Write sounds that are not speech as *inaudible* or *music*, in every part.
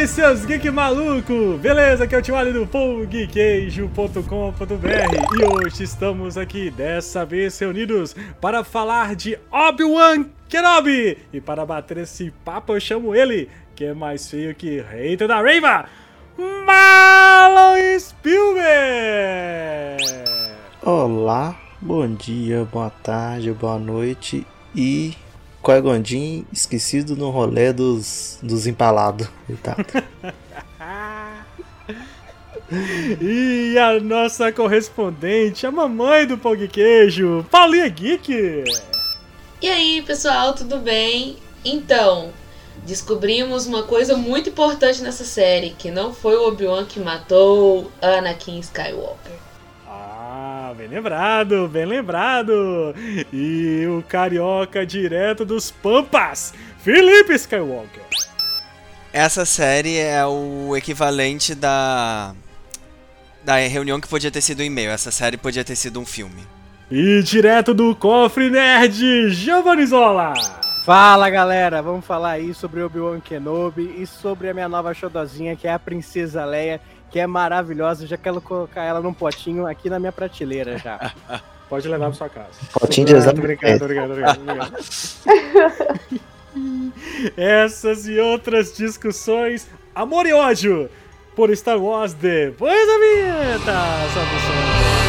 aí, seus geek maluco? Beleza? Aqui é o Timali do pongqueijo.com.br e hoje estamos aqui, dessa vez reunidos para falar de Obi-Wan Kenobi. E para bater esse papo eu chamo ele, que é mais feio que hater da Raiva, Marlon Spielberg! Olá, bom dia, boa tarde, boa noite e Qui-Gon esquecido no rolê dos, dos empalados. *laughs* e a nossa correspondente, a mamãe do pão de queijo, Paulinha Geek. E aí, pessoal, tudo bem? Então, descobrimos uma coisa muito importante nessa série, que não foi o Obi-Wan que matou Anakin Skywalker. Ah, bem lembrado, bem lembrado. E o carioca direto dos Pampas, Felipe Skywalker. Essa série é o equivalente da da reunião que podia ter sido um e-mail. Essa série podia ter sido um filme. E direto do Cofre Nerd, Giovanni Zola. Fala galera, vamos falar aí sobre Obi-Wan Kenobi e sobre a minha nova xodozinha que é a Princesa Leia, que é maravilhosa. Já quero colocar ela num potinho aqui na minha prateleira já. *laughs* Pode levar pra sua casa. Potinho de exame. Obrigado, obrigado, obrigado, obrigado. *laughs* Essas e outras discussões, amor e ódio por Star Wars depois da vinheta. Salve,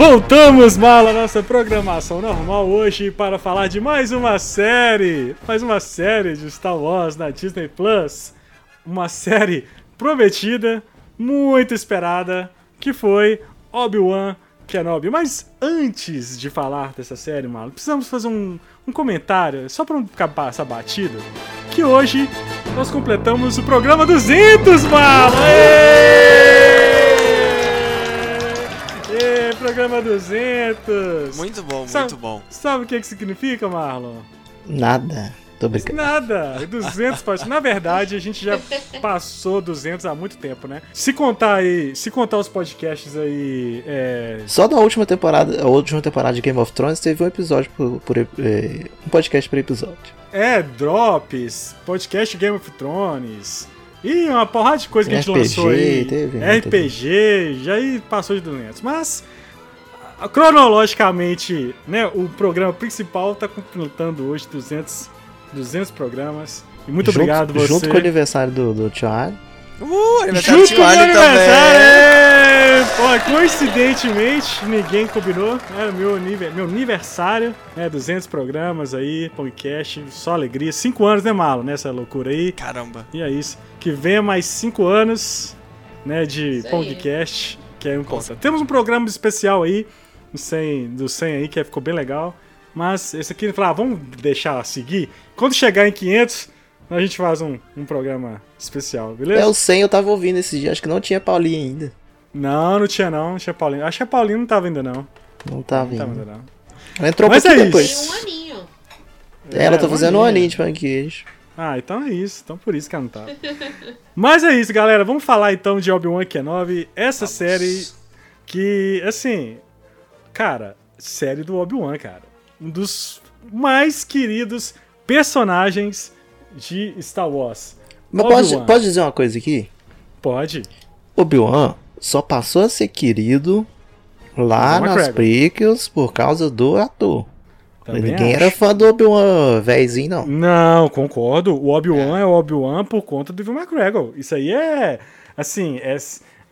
Voltamos mal à nossa programação normal hoje para falar de mais uma série, mais uma série de Star Wars na Disney Plus, uma série prometida, muito esperada, que foi Obi-Wan Kenobi. Mas antes de falar dessa série, Malo, precisamos fazer um, um comentário, só para não ficar passar batido, que hoje nós completamos o programa 200, Malo! Programa 200. Muito bom, sabe, muito bom. Sabe o que, que significa, Marlon? Nada. Tô brincando. Nada. 200 pode. Na verdade, a gente já passou 200 há muito tempo, né? Se contar aí, se contar os podcasts aí, é... Só da última temporada, a última temporada de Game of Thrones teve um episódio por, por é, um podcast por episódio. É, drops, podcast Game of Thrones. E uma porrada de coisa que a gente RPG, lançou aí. Teve, RPG, já aí passou de 200. Mas cronologicamente, né, o programa principal está completando hoje 200, 200 programas. E muito junto, obrigado você. Junto com o aniversário do, do Tio Ali. Uh, aniversário junto do Tio Ali também. É, pô, coincidentemente, ninguém combinou. Era meu, meu aniversário, né, 200 programas aí, podcast, só alegria. 5 anos, né, Malo, nessa loucura aí. Caramba. E é isso. Que venha mais 5 anos, né, de podcast, que é importante. Temos um programa especial aí, do 100, do 100 aí, que ficou bem legal. Mas esse aqui, falar, ah, vamos deixar seguir. Quando chegar em 500, a gente faz um, um programa especial, beleza? É, o 100 eu tava ouvindo esse dia, acho que não tinha Paulinho ainda. Não, não tinha não, não tinha Paulinho. Acho que a Paulinho não tava ainda não. Não tava não ainda. Tava ainda não. Ela entrou Mas um pouquinho é depois. Tem um aninho. É, ela tá um fazendo um aninho. aninho de panqueijo. Ah, então é isso. Então por isso que ela não tava. *laughs* Mas é isso, galera. Vamos falar então de Obi-Wan Kenobi. Essa Vamos. série que, assim... Cara, série do Obi-Wan, cara. Um dos mais queridos personagens de Star Wars. Mas pode, dizer uma coisa aqui? Pode. Obi-Wan só passou a ser querido lá nas McGregor. prequels por causa do ator. Também Ninguém acho. era fã do Obi-Wan velhinho, não. Não, concordo. O Obi-Wan é, o Obi-Wan por conta do Ivan McGregor. Isso aí é, assim, é,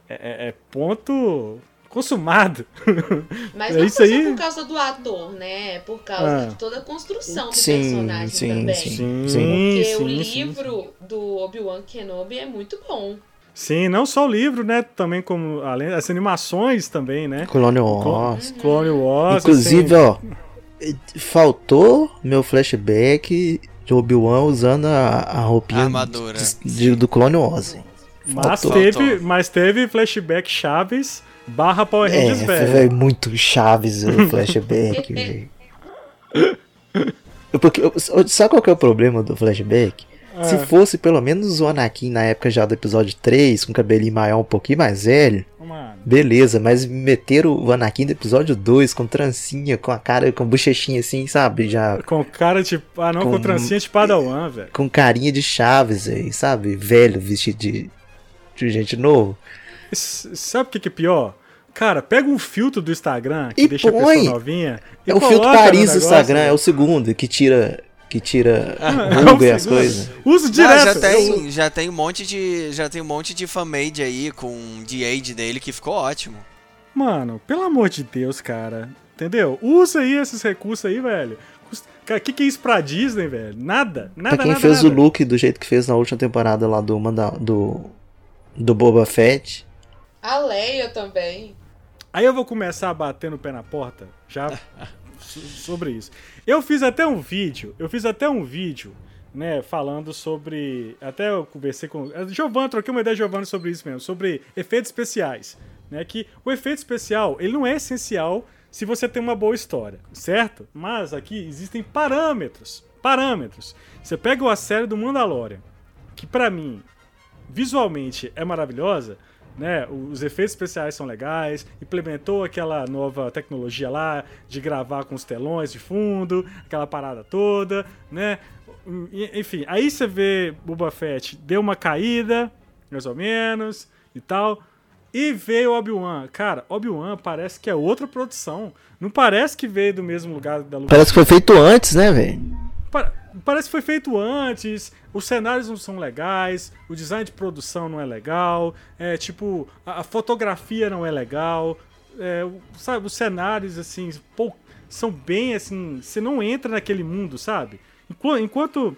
é, é ponto consumado. *laughs* Mas É não isso foi só aí? por causa do ator, né? É por causa não isso foi só aí? por causa do ator, né? É por causa Ah. de toda a construção do Sim, personagem sim, também. sim. Sim, Sim. Porque o sim, sim, livro do Obi-Wan Kenobi é muito bom. Sim, não só o livro, né? Também como além as animações também, né? Colônia Wars. Clone Wars. Inclusive, assim, ó, faltou meu flashback de Obi-Wan usando a, a roupinha Armadura. de- de- do Clone Wars. mas faltou. teve, mas teve flashback Chaves barra Power É, Rangers velho. velho, muito Chaves o flashback, *laughs* velho. Porque, sabe qual que é o problema do flashback? Se Ah, fosse pelo menos o Anakin na época já do episódio 3, com cabelinho maior um pouquinho mais velho, mano. beleza, mas meteram o Anakin do episódio 2 com trancinha, com a cara, com bochechinha assim, sabe? Já Com cara de. Ah, não, com, Com- trancinha de Padawan, velho. com carinha de Chaves aí, sabe? Velho, vestido de, de gente novo. Sabe o que, que é pior? Cara, pega um filtro do Instagram que E deixa a põe. pessoa novinha. e É o filtro Paris do Instagram, é o segundo, que tira. Que tira É vulgo o e as coisas. Uso Não, direto. já Eu- tem, já tem um monte de, já tem um monte de fanmade aí com de-age dele que ficou ótimo. Mano, pelo amor de Deus, cara. Entendeu? Usa aí esses recursos aí, velho. Cara, o que, que é isso pra Disney, velho? Nada, nada, pra quem nada, fez nada. o look do jeito que fez na última temporada lá do, do, do Boba Fett. A Leia também. Aí eu vou começar a bater no pé na porta, já *laughs* so- sobre isso. Eu fiz até um vídeo, eu fiz até um vídeo, né, falando sobre, até eu conversei com, a Giovanni, troquei uma ideia com Giovanni sobre isso mesmo, sobre efeitos especiais, né, que o efeito especial, ele não é essencial se você tem uma boa história, certo? Mas aqui existem parâmetros, parâmetros. Você pega a série do Mandalorian, que pra mim visualmente é maravilhosa, né? Os efeitos especiais são legais, implementou aquela nova tecnologia lá de gravar com os telões de fundo, aquela parada toda, né? Enfim, aí você vê Boba Fett deu uma caída, mais ou menos, e tal. E veio Obi-Wan. Cara, Obi-Wan parece que é outra produção. Não parece que veio do mesmo lugar da Lucas. Parece que foi feito antes, né, velho? Parece que foi feito antes, os cenários não são legais, o design de produção não é legal, é tipo, a, a fotografia não é legal, é, sabe, os cenários assim, pô, são bem assim, você não entra naquele mundo, sabe? Enqu- Enquanto.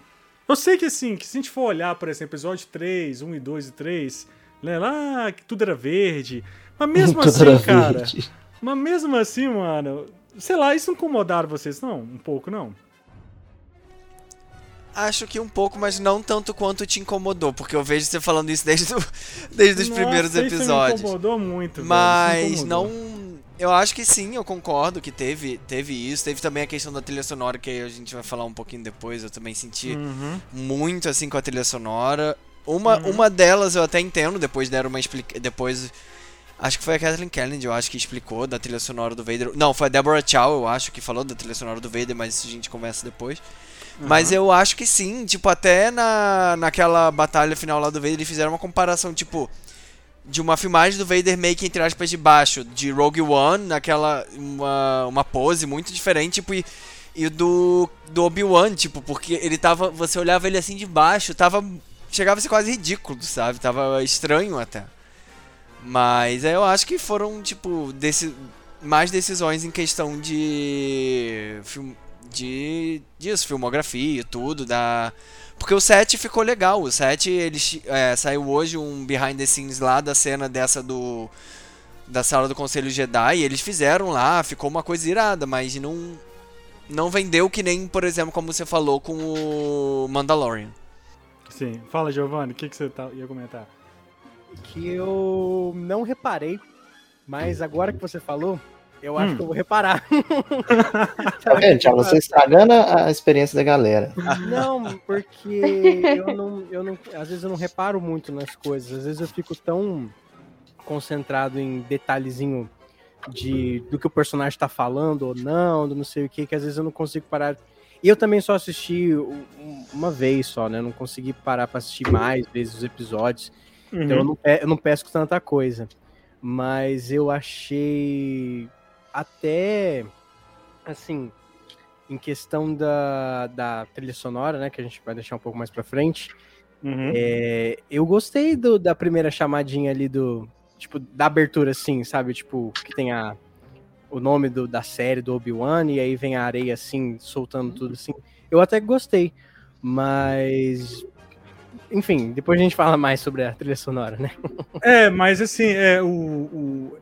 Eu sei que assim, que se a gente for olhar, por exemplo, episódio 3, 1 e 2 e 3, né, lá que tudo era verde. Mas *laughs* mesmo assim, cara. verde. Mas mesmo assim, mano, sei lá, isso não incomodaram vocês, não? Um pouco, não? Acho que um pouco, mas não tanto quanto te incomodou, porque eu vejo você falando isso desde, o- *laughs* desde os Nossa, primeiros episódios. Me incomodou muito, Mas incomodou. não. Eu acho que sim, eu concordo que teve, teve isso. Teve também a questão da trilha sonora, que a gente vai falar um pouquinho depois. Eu também senti Uhum. muito assim com a trilha sonora. Uma, Uhum. uma delas eu até entendo, depois deram uma explica... Depois. Acho que foi a Kathleen Kennedy, eu acho que explicou da trilha sonora do Vader. Não, foi a Deborah Chow, eu acho, que falou da trilha sonora do Vader, mas isso a gente conversa depois. Mas eu acho que sim, tipo, até na, naquela batalha final lá do Vader, eles fizeram uma comparação, tipo, de uma filmagem do Vader meio que, entre aspas, de baixo, de Rogue One, naquela, uma, uma pose muito diferente, tipo, e, e do, do Obi-Wan, tipo, porque ele tava, você olhava ele assim de baixo, tava, chegava a ser quase ridículo, sabe, tava estranho até. Mas é, eu acho que foram, tipo, desse, mais decisões em questão de. Film, de. disso, filmografia e tudo, da. Porque o set ficou legal. O set, ele é, saiu hoje um behind the scenes lá da cena dessa do. Da sala do Conselho Jedi. E eles fizeram lá, ficou uma coisa irada, mas não. Não vendeu que nem, por exemplo, como você falou com o Mandalorian. Sim. Fala, Giovanni, o que, que você tá- ia comentar? que eu não reparei, mas agora que você falou, eu acho Hum. que eu vou reparar. *laughs* Tá vendo, Thiago? Você estragando a a experiência da galera. Não, porque eu não, eu não. Às vezes eu não reparo muito nas coisas. Às vezes eu fico tão concentrado em detalhezinho de do que o personagem tá falando ou não, do não sei o que, que às vezes eu não consigo parar. E eu também só assisti um- um- uma vez só, né? Eu não consegui parar pra assistir mais vezes os episódios. Então eu não, eu não pesco tanta coisa. Mas eu achei até assim, em questão da, da trilha sonora, né? Que a gente vai deixar um pouco mais pra frente. Uhum. é, eu gostei do- da primeira chamadinha ali do, tipo, da abertura, assim, sabe? Tipo, que tem a, o nome do, da série do Obi-Wan e aí vem a areia, assim, soltando tudo, assim. Eu até gostei, mas... Enfim, depois a gente fala mais sobre a trilha sonora, né? É, mas assim, é o. o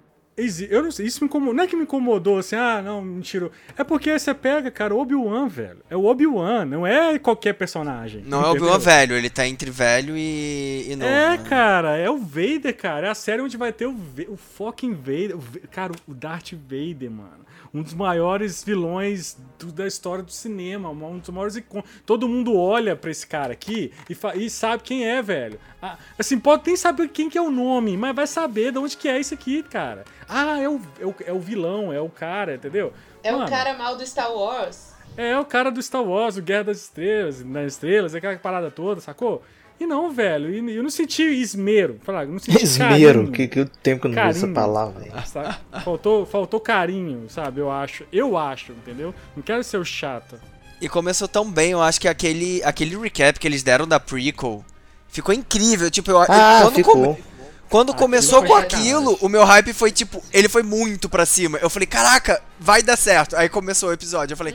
eu não sei, isso me incomodou. Não é que me incomodou assim, ah, não, mentira. É porque você pega, cara, o Obi-Wan, velho. É o Obi-Wan, não é qualquer personagem. Não é o entendeu? Obi-Wan velho, ele tá entre velho e, e novo. É, né? cara, é o Vader, cara. É a série onde vai ter o, o fucking Vader. O cara, o Darth Vader, mano. Um dos maiores vilões do- da história do cinema. Um dos maiores icon... Todo mundo olha pra esse cara aqui e, e sabe quem é, velho. Ah, assim, pode nem saber quem que é o nome, mas vai saber de onde que é isso aqui, cara. Ah, é o, é o, é o vilão, é o cara, entendeu? É Mano, o cara mal do Star Wars. é o cara do Star Wars, o Guerra das Estrelas, das Estrelas, aquela parada toda, sacou? E não, velho, e eu não senti esmero. Falar, eu não senti *laughs* Esmero, carinho, que, que tempo que eu não uso essa Carinho. palavra, sabe? Faltou, faltou carinho, sabe? Eu acho. Eu acho, entendeu? Não quero ser o chato. E começou tão bem, eu acho que aquele, aquele recap que eles deram da prequel ficou incrível. Tipo, eu, Ah, quando, ficou. come- quando começou foi com aquilo, o meu hype foi tipo, ele foi muito pra cima. Eu falei, caraca, vai dar certo. Aí começou o episódio, eu falei,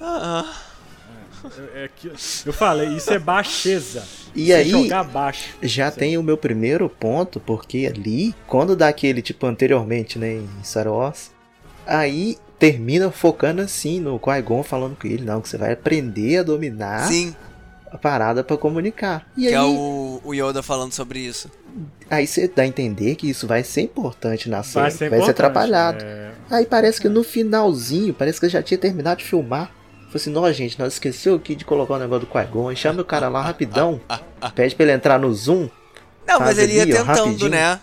ah, É, é que, eu falei, isso é baixeza. E Você aí, jogar baixo. já tem o meu primeiro ponto, porque ali, quando dá aquele, tipo, anteriormente, né, em Star Wars, aí termina focando assim no Qui-Gon falando com ele, não, que você vai aprender a dominar sim, a parada pra comunicar. E que aí, é o, o Yoda falando sobre isso. aí você dá a entender que isso vai ser importante na série, Vai vai ser, ser, importante, atrapalhado. é. Aí parece que no finalzinho, parece que eu já tinha terminado de filmar. Falei assim, não, gente, nós esqueceu aqui de colocar o negócio do Qui-Gon, aí chama o cara lá rapidão, pede pra ele entrar no Zoom, Não, mas ele ia ali, ó, tentando, rapidinho. né?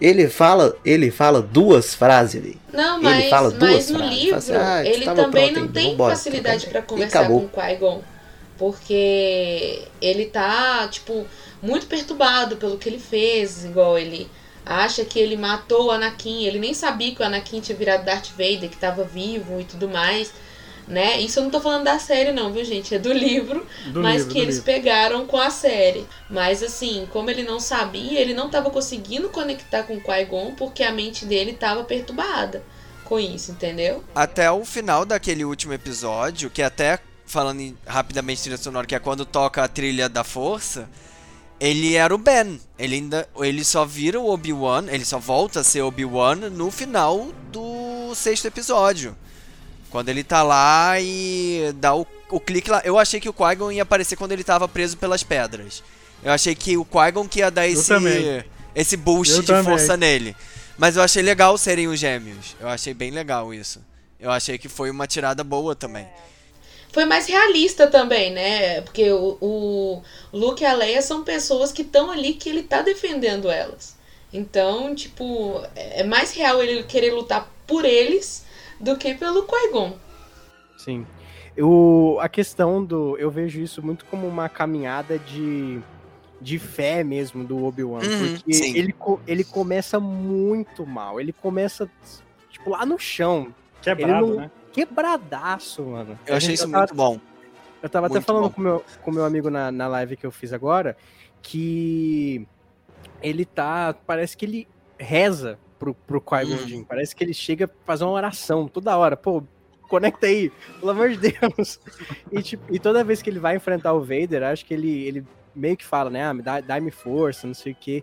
ele fala, ele fala duas frases, velho. Não, Ele mas, fala duas mas no frases, livro, assim, ah, ele tava também pronto não tem vambora. facilidade pra E conversar com o Qui-Gon. Porque ele tá, tipo, muito perturbado pelo que ele fez, igual ele acha que ele matou o Anakin, ele nem sabia que o Anakin tinha virado Darth Vader, que tava vivo e tudo mais, né? Isso eu não tô falando da série não, viu, gente? É do livro, Do mas livro, que eles livro. pegaram com a série. Mas assim, como ele não sabia, ele não tava conseguindo conectar com o Qui-Gon porque a mente dele tava perturbada com isso, entendeu? Até o final daquele último episódio, que até falando em- rapidamente trilha sonora, que é quando toca a trilha da força, ele era o Ben. Ele ainda ele só vira o Obi-Wan, ele só volta a ser Obi-Wan no final do sexto episódio. Quando ele tá lá e dá o, o clique lá. Eu achei que o Qui-Gon ia aparecer quando ele tava preso pelas pedras. Eu achei que o Qui-Gon que ia dar esse esse boost Eu de também. força nele. Mas eu achei legal serem os gêmeos. Eu achei bem legal isso. Eu achei que foi uma tirada boa também. Foi mais realista também, né? Porque o, o Luke e a Leia são pessoas que estão ali que ele tá defendendo elas. Então, tipo, é é mais real ele querer lutar por eles do que pelo Qui-Gon. Sim. Eu, a questão do. Eu vejo isso muito como uma caminhada de, de fé mesmo do Obi-Wan. Uhum, porque sim. ele, ele começa muito mal. Ele começa, tipo, lá no chão. Quebrado, não- né? Quebradaço, mano. Eu achei isso tava- muito bom. Eu tava até Muito falando bom. com meu, com meu amigo na, na live que eu fiz agora que ele tá. Parece que ele reza pro, pro Qui-Gon Uhum. Jinn. Parece que ele chega a fazer uma oração toda hora. Pô, conecta aí, pelo amor de Deus. E, tipo, e toda vez que ele vai enfrentar o Vader, acho que ele, ele meio que fala, né? Ah, me dá- dá-me força, não sei o quê.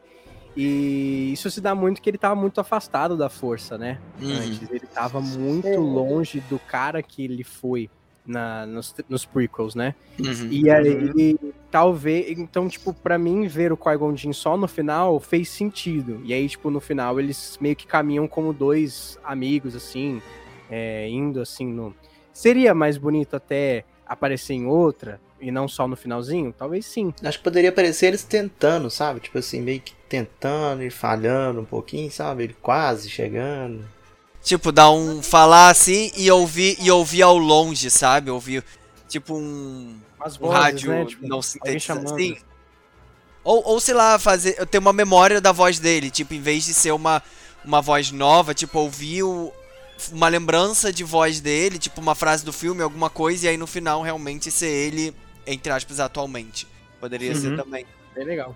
E isso se dá muito que ele tava muito afastado da força, né? Uhum. Antes ele tava muito longe do cara que ele foi na, nos, nos prequels, né? Uhum. E aí, talvez. Então, tipo, pra mim, ver o Qui-Gon Jinn só no final fez sentido. E aí, tipo, no final, eles meio que caminham como dois amigos, assim, é, indo assim no. Seria mais bonito até aparecer em outra e não só no finalzinho? Talvez sim. Acho que poderia aparecer eles tentando, sabe? Tipo assim, meio que tentando e falhando um pouquinho, sabe? Ele quase chegando. Tipo, dar um. falar assim e ouvir e ouvir ao longe, sabe? Ouvir. Tipo um. As um vozes, rádio né? Tipo, não sintetizado. Sim. Ou, ou sei lá, fazer. ter uma memória da voz dele. Tipo, em vez de ser uma, uma voz nova, tipo, ouvir o- uma lembrança de voz dele, tipo, uma frase do filme, alguma coisa, e aí no final realmente ser ele, entre aspas, atualmente. Poderia ser Uhum. também. É legal.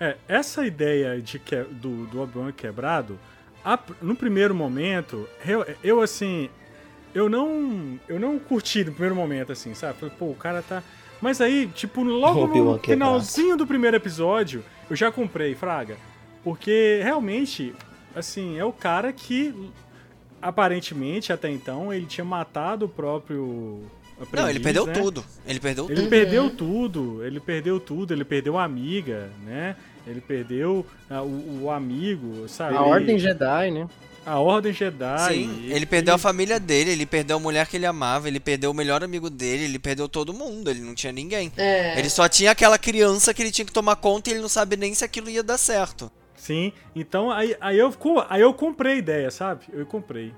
É, essa ideia de que, do, do Obi-Wan quebrado, a- no primeiro momento, eu, eu, assim, eu não, eu não curti no primeiro momento, assim, sabe? Falei, pô, o cara tá... Mas aí, tipo, logo no finalzinho do primeiro episódio, eu já comprei, Fraga. Porque, realmente, assim, é o cara que, aparentemente, até então, ele tinha matado o próprio aprendiz, Não, ele perdeu né? tudo. Ele perdeu Ele tudo. perdeu tudo, ele perdeu tudo, ele perdeu a amiga, né? Ele perdeu ah, o, o amigo, sabe? A Ordem Jedi, né? A Ordem Jedi. Sim, ele perdeu a família dele, ele perdeu a mulher que ele amava, ele perdeu o melhor amigo dele, ele perdeu todo mundo, ele não tinha ninguém. É. Ele só tinha aquela criança que ele tinha que tomar conta e ele não sabe nem se aquilo ia dar certo. Sim, então aí, aí, eu, aí eu comprei a ideia, sabe? Eu comprei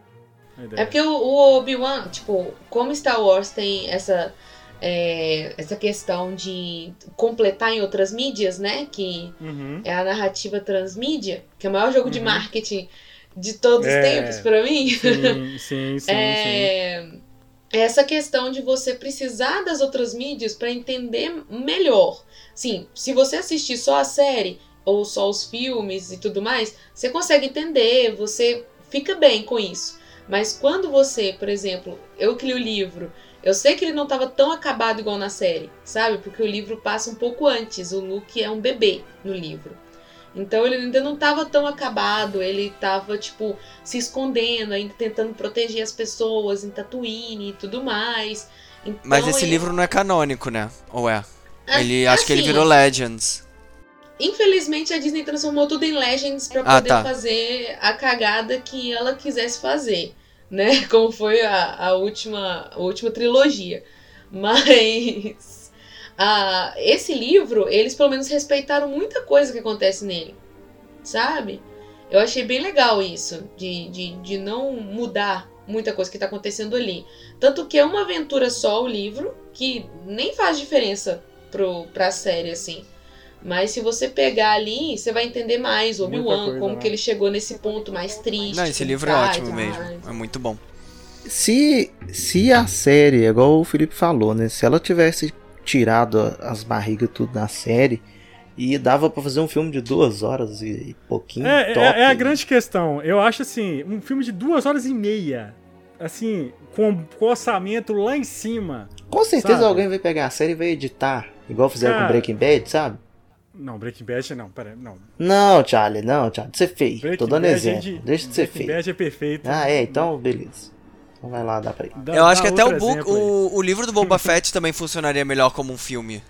a ideia. É porque o, o Obi-Wan, tipo, como Star Wars tem essa, é, essa questão de completar em outras mídias, né? Que Uhum. é a narrativa transmídia, que é o maior jogo de Uhum. marketing de todos os É. tempos pra mim. Sim, sim, sim, *laughs* sim. É, essa questão de você precisar das outras mídias pra entender melhor. Sim, se você assistir só a série ou só os filmes e tudo mais, você consegue entender, você fica bem com isso. Mas quando você, por exemplo, eu que li o livro, eu sei que ele não estava tão acabado igual na série, sabe? Porque o livro passa um pouco antes. O Luke é um bebê no livro. Então ele ainda não estava tão acabado, ele estava tipo se escondendo, ainda tentando proteger as pessoas em Tatooine e tudo mais. Então, Mas esse ele- livro não é canônico, né? Ou é? Ah, Ele acho que ele assim, virou Legends. Infelizmente a Disney transformou tudo em Legends pra Ah, poder tá. fazer a cagada que ela quisesse fazer, né? *laughs* Como foi a, a última, a última trilogia. Mas *laughs* ah, esse livro, eles pelo menos respeitaram muita coisa que acontece nele, sabe? Eu achei bem legal isso, de, de, de não mudar muita coisa que tá acontecendo ali. Tanto que é uma aventura só o livro, que nem faz diferença pro, pra série, assim. Mas se você pegar ali, você vai entender mais o Obi-Wan, como né? que ele chegou nesse ponto mais triste. Não, esse livro é ótimo mesmo. mais. É muito bom. Se, se a série, igual o Felipe falou, né? Se ela tivesse tirado as barrigas tudo na série, e dava pra fazer um filme de duas horas e, pouquinho. É, é- top. é a grande questão. Eu acho assim, um filme de duas horas e meia, assim, com, com orçamento lá em cima. Com certeza sabe? alguém vai pegar a série e vai editar. Igual fizeram Cara. com Breaking Bad, sabe? Não, Breaking Bad não, pera, não. Não, Charlie, não, Charlie. Você fez. Breaking Tô dando Bad é exemplo. de- Deixa de ser Breaking feio. Bad é perfeito. Ah, é, então beleza. Então vai lá, dá pra ir. Dá- Eu acho que até o, book, o, o livro do Boba Fett também funcionaria melhor como um filme.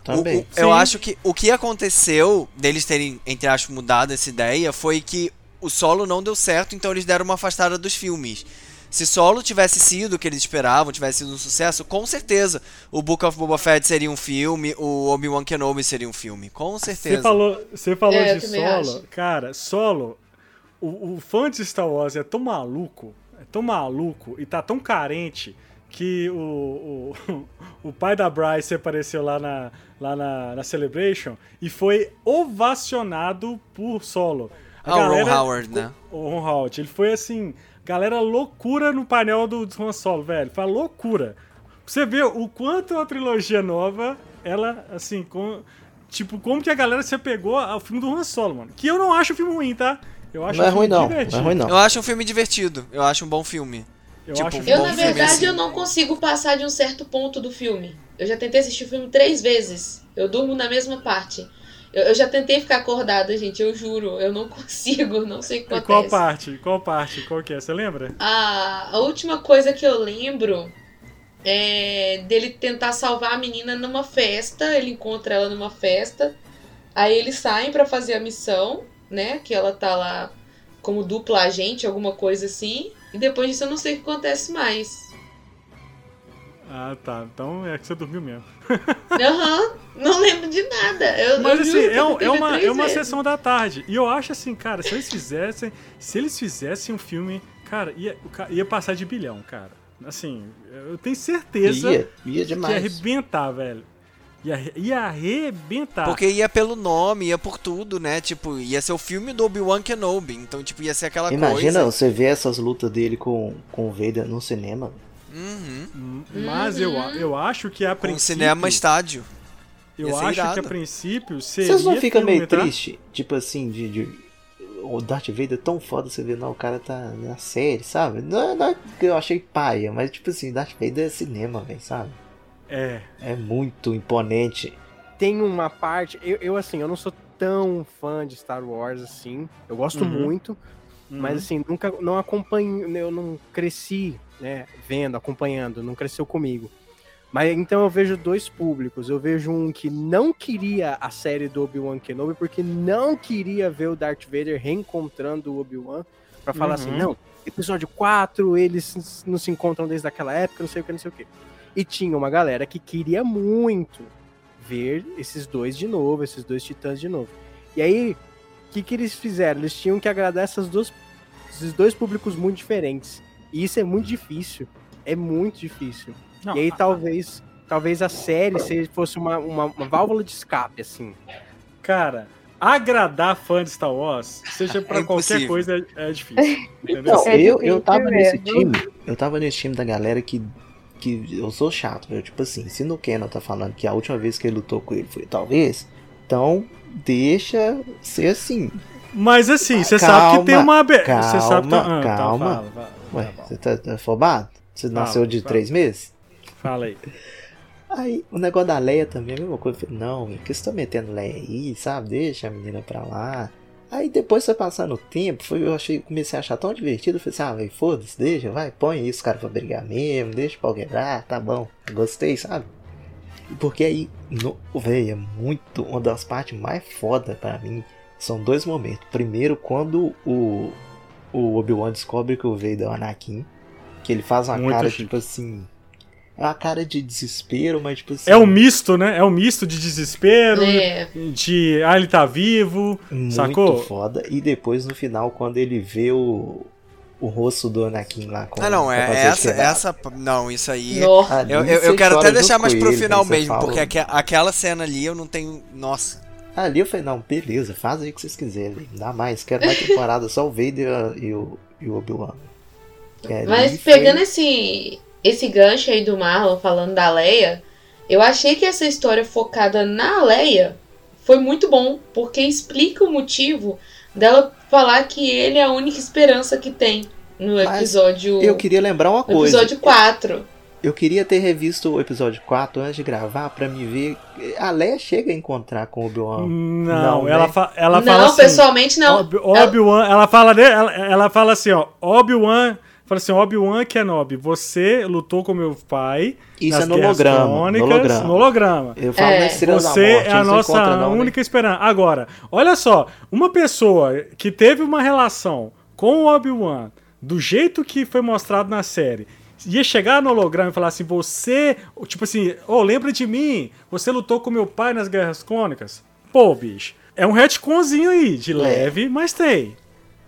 O- Também. o- eu Sim. acho que o que aconteceu deles terem, entre aspas, mudado essa ideia foi que o solo não deu certo, então eles deram uma afastada dos filmes. Se solo tivesse sido o que eles esperavam, tivesse sido um sucesso, com certeza o Book of Boba Fett seria um filme, o Obi-Wan Kenobi seria um filme. Com certeza. Você falou, você falou É, de solo. acho. Cara, solo. O, o fã de Star Wars é tão maluco, é tão maluco e tá tão carente que o, o, *laughs* o pai da Bryce apareceu lá na, lá na, na Celebration e foi ovacionado por solo. A Ah, o Ron galera- Howard, né? O Ron Howard. Ele foi assim, galera loucura no painel do Han Solo, velho. Foi uma loucura. Você vê o quanto a trilogia nova, ela, assim, com, tipo, como que a galera se apegou ao filme do Han Solo, mano. Que eu não acho o filme ruim, tá? Eu acho Não é um filme ruim não, não divertido. é ruim não. Eu acho um filme divertido. Eu acho um bom filme. Eu Tipo, um Eu, na bom filme, verdade, assim. eu não consigo passar de um certo ponto do filme. Eu já tentei assistir o filme três vezes. Eu durmo na mesma parte. Eu, eu já tentei ficar acordada, gente, eu juro. Eu não *laughs* consigo, não sei o que E acontece. Qual parte? Qual parte? Qual que é? Você lembra? A, a última coisa que eu lembro é dele tentar salvar a menina numa festa. Ele encontra ela numa festa. Aí eles saem pra fazer a missão, né? Que ela tá lá como dupla agente, alguma coisa assim. E depois disso eu não sei o que acontece mais. Ah, tá. Então é que você dormiu mesmo. *laughs* Aham, não lembro de nada. Eu, Mas eu assim, é, um- é ver uma, é uma vezes. sessão da tarde. E eu acho assim, cara, se eles fizessem. Se eles fizessem um filme, cara, ia, ia passar de bilhão, cara. Assim, eu tenho certeza Ia, ia que ia demais. arrebentar, velho. Ia, ia arrebentar. Porque ia pelo nome, ia por tudo, né? Tipo, ia ser o filme do Obi-Wan Kenobi. Então, tipo, ia ser aquela Imagina coisa. você ver essas lutas dele com, com o Vader no cinema. Uhum. Hum, Mas eu, a- eu acho que a Com princípio. cinema estádio. Eu acho irado. que a princípio seria. Vocês não ficam meio tá? triste? Tipo assim, de, de- O Darth Vader é tão foda você vê, não, o cara tá na série, sabe? Não, não é que eu achei paia, mas tipo assim, Darth Vader é cinema, velho, sabe? É. É muito imponente. Tem uma parte. Eu, eu, assim, eu não sou tão fã de Star Wars assim. Eu gosto Uhum. muito, mas assim, nunca não acompanho. Eu não cresci, né, vendo, acompanhando, não cresceu comigo. Mas então eu vejo dois públicos. Eu vejo um que não queria a série do Obi-Wan Kenobi porque não queria ver o Darth Vader reencontrando o Obi-Wan pra falar Uhum. assim, não, episódio 4, eles não se encontram desde aquela época, não sei o que, não sei o que. E tinha uma galera que queria muito ver esses dois de novo, esses dois titãs de novo. E aí, o que, que eles fizeram? Eles tinham que agradar essas duas, esses dois públicos muito diferentes. E isso é muito difícil. É muito difícil. Não, e aí a- talvez, talvez a série seja- fosse uma, uma, uma válvula de escape, assim. Cara, agradar fã de Star Wars, seja pra É qualquer coisa, é difícil. Entendeu? Não, É eu, difícil eu tava nesse time. Eu tava nesse time da galera que. que eu sou chato, viu? Tipo assim, se no Canon tá falando que a última vez que ele lutou com ele foi talvez, então deixa ser assim. Mas assim, você Calma, sabe que tem uma abe- Você sabe que calma, ah, então calma. fala, fala, Ué, tá você tá, tá afobado? Você Fala, nasceu de fala. três meses? Fala aí. Aí o negócio da Leia também é a mesma coisa. Eu falei, não, por que você tá metendo Leia aí, sabe? Deixa a menina pra lá. Aí depois foi passando o tempo, foi, eu achei, comecei a achar tão divertido. Eu falei assim, ah, velho, foda-se, deixa, vai, põe isso, cara, pra brigar mesmo, deixa o pau quebrar, tá bom. Gostei, sabe? Porque aí, velho, é muito. Uma das partes mais foda pra mim são dois momentos. Primeiro, quando o, o Obi-Wan descobre que o Vader é o Anakin, que ele faz uma Muito cara, chique. tipo assim. É uma cara de desespero, mas tipo assim. É um misto, né? É um misto de desespero, É. de ah, ele tá vivo, Muito sacou? foda. E depois no final, quando ele vê o, o rosto do Anakin lá com Ah, não, é essa, essa. Não, isso aí. No- ali Eu, eu, eu quero chora até deixar mais pro ele, final mesmo, porque aque- aquela cena ali eu não tenho. Nossa. Ali eu falei, não, beleza, faz aí o que vocês quiserem. Dá mais, quero mais temporada, só o Vader e o, e o Obi-Wan. Ali Mas foi- pegando esse, esse gancho aí do Marlon falando da Leia, eu achei que essa história focada na Leia foi muito bom, porque explica o motivo dela falar que ele é a única esperança que tem no Mas episódio, Eu queria lembrar uma no coisa. episódio 4. Eu queria ter revisto o episódio 4 antes de gravar pra me ver. A Leia chega a encontrar com o Obi-Wan. Não, Não, ela, né? fa- ela não, fala assim. pessoalmente não. Obi- Obi-Wan, ela fala, de- ela, ela fala assim, ó, Obi-Wan, fala assim, Obi-Wan Kenobi, você lutou com meu pai Isso nas é no holograma. Crônicas, no holograma. no holograma. Eu falo É. da Você Morte, é a não nossa não, né? única esperança. Agora, olha só, uma pessoa que teve uma relação com o Obi-Wan, do jeito que foi mostrado na série, ia chegar no holograma e falar assim: você, tipo assim, oh, lembra de mim? Você lutou com meu pai nas Guerras Crônicas? Pô, bicho, é um retconzinho aí, de leve, mas tem.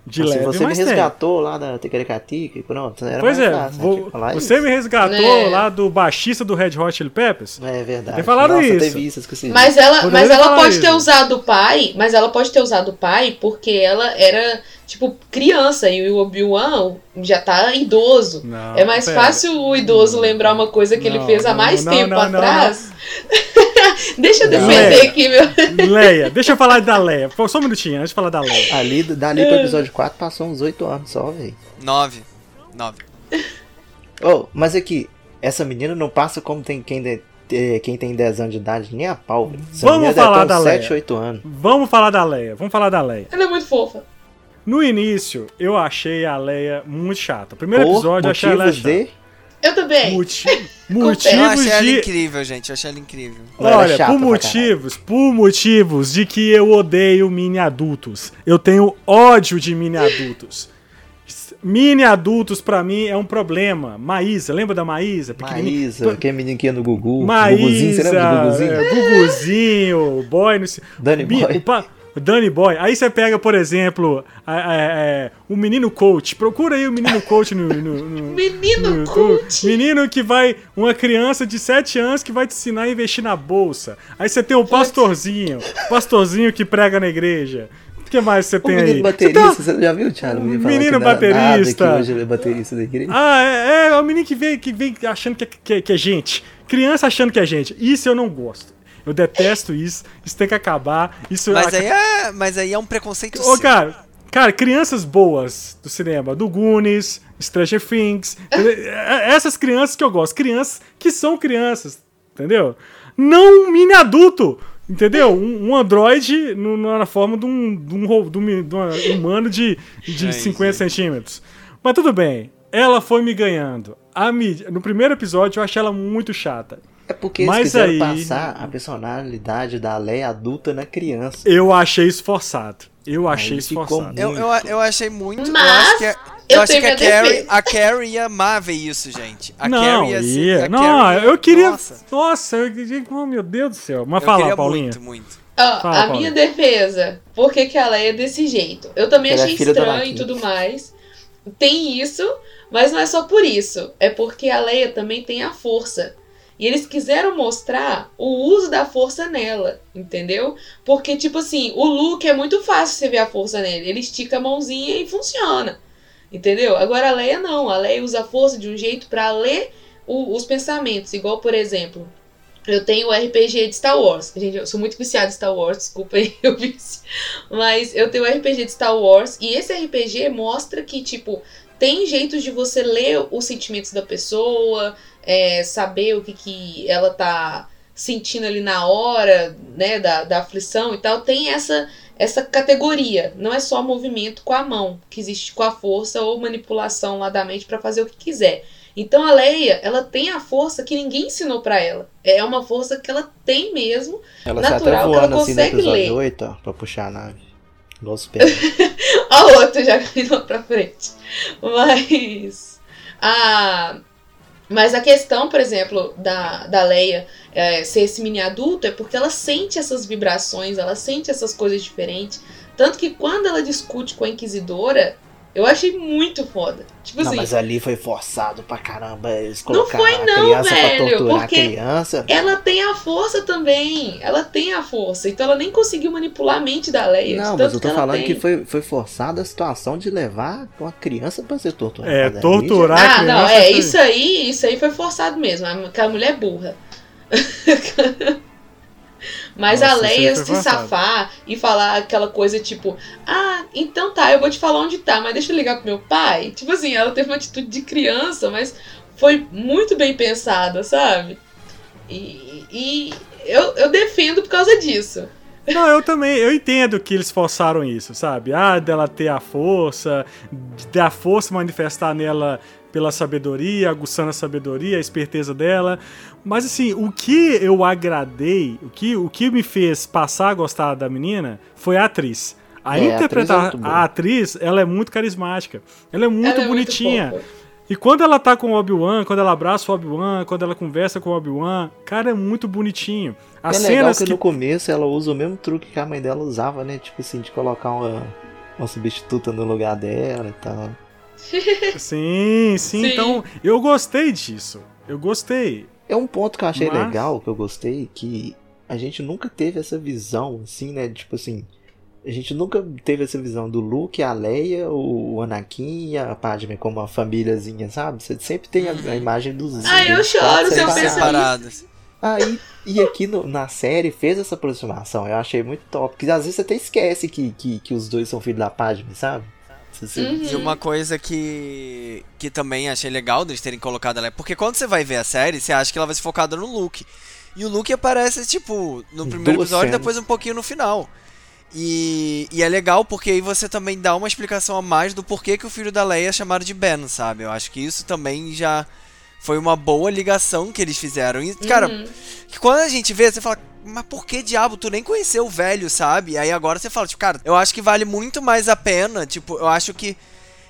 De Assim, leve, você me mas tem. resgatou lá da Tecaricatica e pronto. Era Pois mais é, fácil, né, vou- você isso. me resgatou É. lá do baixista do Red Hot Chili Peppers? É verdade. Tem falado Nossa, isso. teve isso. Mas ela, Poderia mas ela pode ter isso. usado o pai, mas ela pode ter usado o pai porque ela era, tipo, criança e o Obi-Wan já tá idoso. Não, é mais pera. fácil o idoso lembrar uma coisa que ele Não, fez há mais não, tempo não, não, atrás. *laughs* *laughs* Deixa eu defender Leia. aqui, meu. Leia, deixa eu falar da Leia. Só um minutinho, antes de falar da Leia. Ali, dali pro episódio 4 passou uns 8 anos só, velho. Nove. Nove. Oh, mas aqui, essa menina não passa como tem quem, de- eh, quem tem 10 anos de idade, nem a pau, velho. Essa Vamos falar ter uns da 7, Leia. 8 anos. Vamos falar da Leia, vamos falar da Leia. Ela é muito fofa. No início, eu achei a Leia muito chata. Primeiro Por episódio eu achei ela motivos chata. de... Eu também. Moti- *laughs* Eu motivos achei ela de. incrível, gente. Eu achei ela incrível. Olha, por motivos, por motivos de que eu odeio mini adultos. Eu tenho ódio de mini adultos. Mini adultos pra mim é um problema. Maísa, lembra da Maísa? Pequenininha. Maísa, que é ia no Gugu. Guguzinho, você Maísa, lembra do Guguzinho? é, Guguzinho, boy, não sei. Danny Bi- Boy. o pa- Danny Boy. Aí você pega, por exemplo, a- a- a- o menino coach. Procura aí o menino coach no, no- no- *laughs* Menino no cult. Menino que vai. Uma criança de 7 anos que vai te ensinar a investir na bolsa. Aí você tem o pastorzinho. Pastorzinho que prega na igreja. O que mais você O tem menino aí? baterista, Você tá- você já viu, Thiago? O menino, era nada, baterista. que hoje ele é baterista da igreja. Ah, é, é, é o menino que vem, que vem achando que é, que é- que é gente. Criança achando que é gente. Isso eu não gosto. Eu detesto isso. Isso tem que acabar. Isso Mas aí é, mas aí é um preconceito Ô, seu. cara, cara, crianças boas do cinema, do Goonies, Stranger Things, entendeu? É- essas crianças que eu gosto, crianças que são crianças, entendeu? Não um mini adulto, entendeu? Um, um androide no- na forma de um, de um, de um, de um humano de, de É, 50 sim. centímetros. Mas tudo bem, ela foi me ganhando. A mídia, no primeiro episódio eu achei ela muito chata. É porque eles Mas quiseram aí- passar a personalidade da Leia adulta na criança. Eu achei esforçado. Eu achei esforçado. Eu, eu, eu achei muito. eu Mas acho que, é- eu eu acho que a Carrie, a Carrie ia amar ver isso, gente. A não, Carrie ia ia. a Não, Carrie ia- eu queria. Nossa, Nossa, eu, oh, meu Deus do céu. Mas eu fala, Paulinha. muito, muito. Fala, a Paulo. minha defesa, por que, que ela é desse jeito? Eu também Ela é achei do estranho e tudo mais. Tem isso, mas não é só por isso. É porque a Leia também tem a força. E eles quiseram mostrar o uso da força nela, entendeu? Porque, tipo assim, o Luke é muito fácil você ver a força nele. Ele estica a mãozinha e funciona. Entendeu? Agora a Leia não. A Leia usa a força de um jeito pra ler o- os pensamentos. Igual, por exemplo, eu tenho o RPG de Star Wars. Gente, eu sou muito viciada em Star Wars, desculpa aí, *laughs* eu vício. Mas eu tenho o RPG de Star Wars e esse RPG mostra que, tipo, tem jeitos de você ler os sentimentos da pessoa, é, saber o que, que ela tá sentindo ali na hora, né, da, da aflição e tal. Tem essa essa categoria. Não é só movimento com a mão, que existe com a força ou manipulação lá da mente pra fazer o que quiser. Então a Leia, ela tem a força que ninguém ensinou pra ela. É uma força que ela tem mesmo. Ela até Natural que ela assim consegue episódio ler. 8, ó, pra puxar a nave. Os pés. A outra já *laughs* caminhou pra frente. Mas. A. Mas a questão, por exemplo, da, da Leia é, ser esse mini adulto é porque ela sente essas vibrações, ela sente essas coisas diferentes. Tanto que quando ela discute com a Inquisidora, eu achei muito foda. Tipo não, assim, mas ali foi forçado pra caramba. Eles Não colocaram foi a não, criança pra velho, torturar porque a criança. ela tem a força também. Ela tem a força. Então ela nem conseguiu manipular a mente da Leia. Não, mas eu tô ela falando tem. que foi, foi forçada a situação de levar uma criança pra ser torturada. É, Ali torturar Ah, a não, criança. é, foi- isso aí, isso aí foi forçado mesmo. Aquela mulher é burra. *laughs* Mas Nossa, a Leia se forçado. safar e falar aquela coisa tipo, ah, então tá, eu vou te falar onde tá, mas deixa eu ligar pro meu pai. Tipo assim, ela teve uma atitude de criança, mas foi muito bem pensada, sabe? E, e eu, eu defendo por causa disso. Não, eu também, eu entendo que eles forçaram isso, sabe? Ah, dela ter a força, da força manifestar nela pela sabedoria, aguçando a sabedoria, a esperteza dela. Mas assim, o que eu agradei, o que, o que me fez passar a gostar da menina foi a atriz. A É, a interpretar atriz é muito a atriz, ela é muito carismática. Ela é muito Ela é bonitinha. Muito fofa. E quando ela tá com o Obi-Wan, quando ela abraça o Obi-Wan, quando ela conversa com o Obi-Wan, cara, é muito bonitinho. As é legal cenas que, que no começo ela usa o mesmo truque que a mãe dela usava, né? Tipo assim, de colocar uma, uma substituta no lugar dela e tal. Sim, *laughs* sim, Sim. Então, eu gostei disso. Eu gostei. É um ponto que eu achei Mas- legal, que eu gostei, que a gente nunca teve essa visão, assim, né? Tipo assim, a gente nunca teve essa visão do Luke, a Leia, o Anakin e a Padme como uma famíliazinha, sabe? Você sempre tem a, a imagem dos. Ah, eu choro se eu. Aí, e aqui no- na série fez essa aproximação, eu achei muito top. Porque às vezes você até esquece que, que, que os dois são filhos da Padme, sabe? Você- você- Uhum. E uma coisa que, que também achei legal deles terem colocado ela, porque quando você vai ver a série, você acha que ela vai ser focada no Luke. E o Luke aparece, tipo, no primeiro Duas episódio e depois um pouquinho no final. E, e é legal porque aí você também dá uma explicação a mais do porquê que o filho da Leia é chamado de Ben, sabe? Eu acho que isso também já foi uma boa ligação que eles fizeram. E, cara, Uhum. que quando a gente vê, você fala, mas por que diabo? Tu nem conheceu o velho, sabe? Aí agora você fala, tipo, cara, eu acho que vale muito mais a pena. Tipo, eu acho que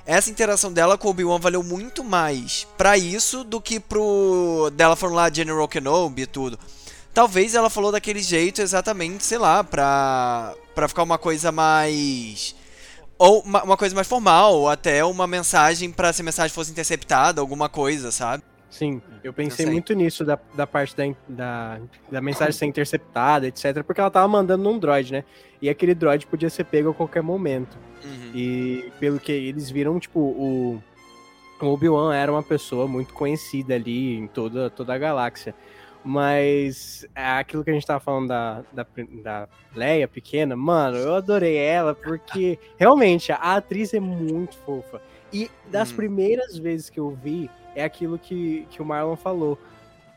essa interação dela com o Obi-Wan valeu muito mais pra isso do que pro. dela falando lá General Kenobi e tudo. Talvez ela falou daquele jeito exatamente, sei lá, pra, pra ficar uma coisa mais. Ou uma, uma coisa mais formal, ou até uma mensagem pra se a mensagem fosse interceptada, alguma coisa, sabe? Sim, eu pensei sei. muito nisso da, da parte da, da, da mensagem ser interceptada, etc. Porque ela tava mandando num droid, né? E aquele droid podia ser pego a qualquer momento. Uhum. E pelo que eles viram, tipo, o, o Obi-Wan era uma pessoa muito conhecida ali em toda, toda a galáxia. Mas é aquilo que a gente tava falando da, da, da Leia pequena, mano, eu adorei ela porque *laughs* realmente a atriz é muito fofa. E das Uhum. primeiras vezes que eu vi, é aquilo que, que o Marlon falou.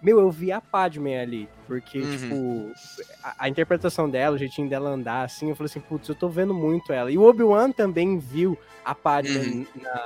Meu, eu vi a Padme ali, porque, Uhum. tipo, a, a interpretação dela, o jeitinho dela andar, assim, eu falei assim, putz, eu tô vendo muito ela. E o Obi-Wan também viu a Padme Uhum. na,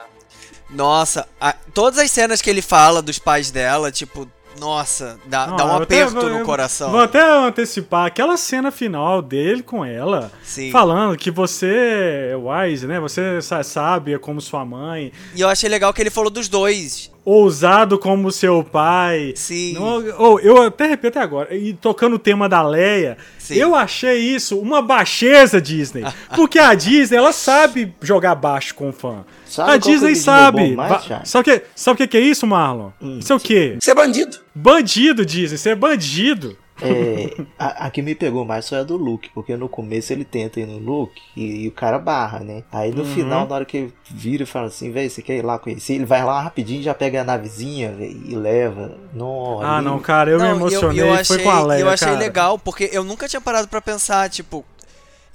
Nossa, a- todas as cenas que ele fala dos pais dela, tipo, nossa, dá, Não, dá um eu até- aperto eu- no coração. Vou até antecipar aquela cena final dele com ela, Sim. falando que você é wise, né? Você sa- sabe, é como sua mãe, E eu achei legal que ele falou dos dois. Ousado como seu pai. Sim. Não, ou, eu até repito agora, e tocando o tema da Leia, Sim. eu achei isso uma baixeza Disney. Porque a Disney, ela sabe jogar baixo com o fã. Sabe a é Disney vídeo sabe. mais, sabe o que, sabe que que é isso, Marlon? Isso é o quê? Você é bandido. Bandido, Disney. Você é bandido. É, a, a que me pegou mais foi a do Luke, porque no começo ele tenta ir no Luke e, e o cara barra, né? Aí no Uhum. final, na hora que ele vira e fala assim, velho, você quer ir lá conhecer? Ele vai lá rapidinho, já pega a navezinha, velho, e leva. Não, Ah, ali- não, cara, eu me Não, e emocionei. eu, eu foi achei, com a Leia, eu achei cara. legal, porque eu nunca tinha parado pra pensar, tipo.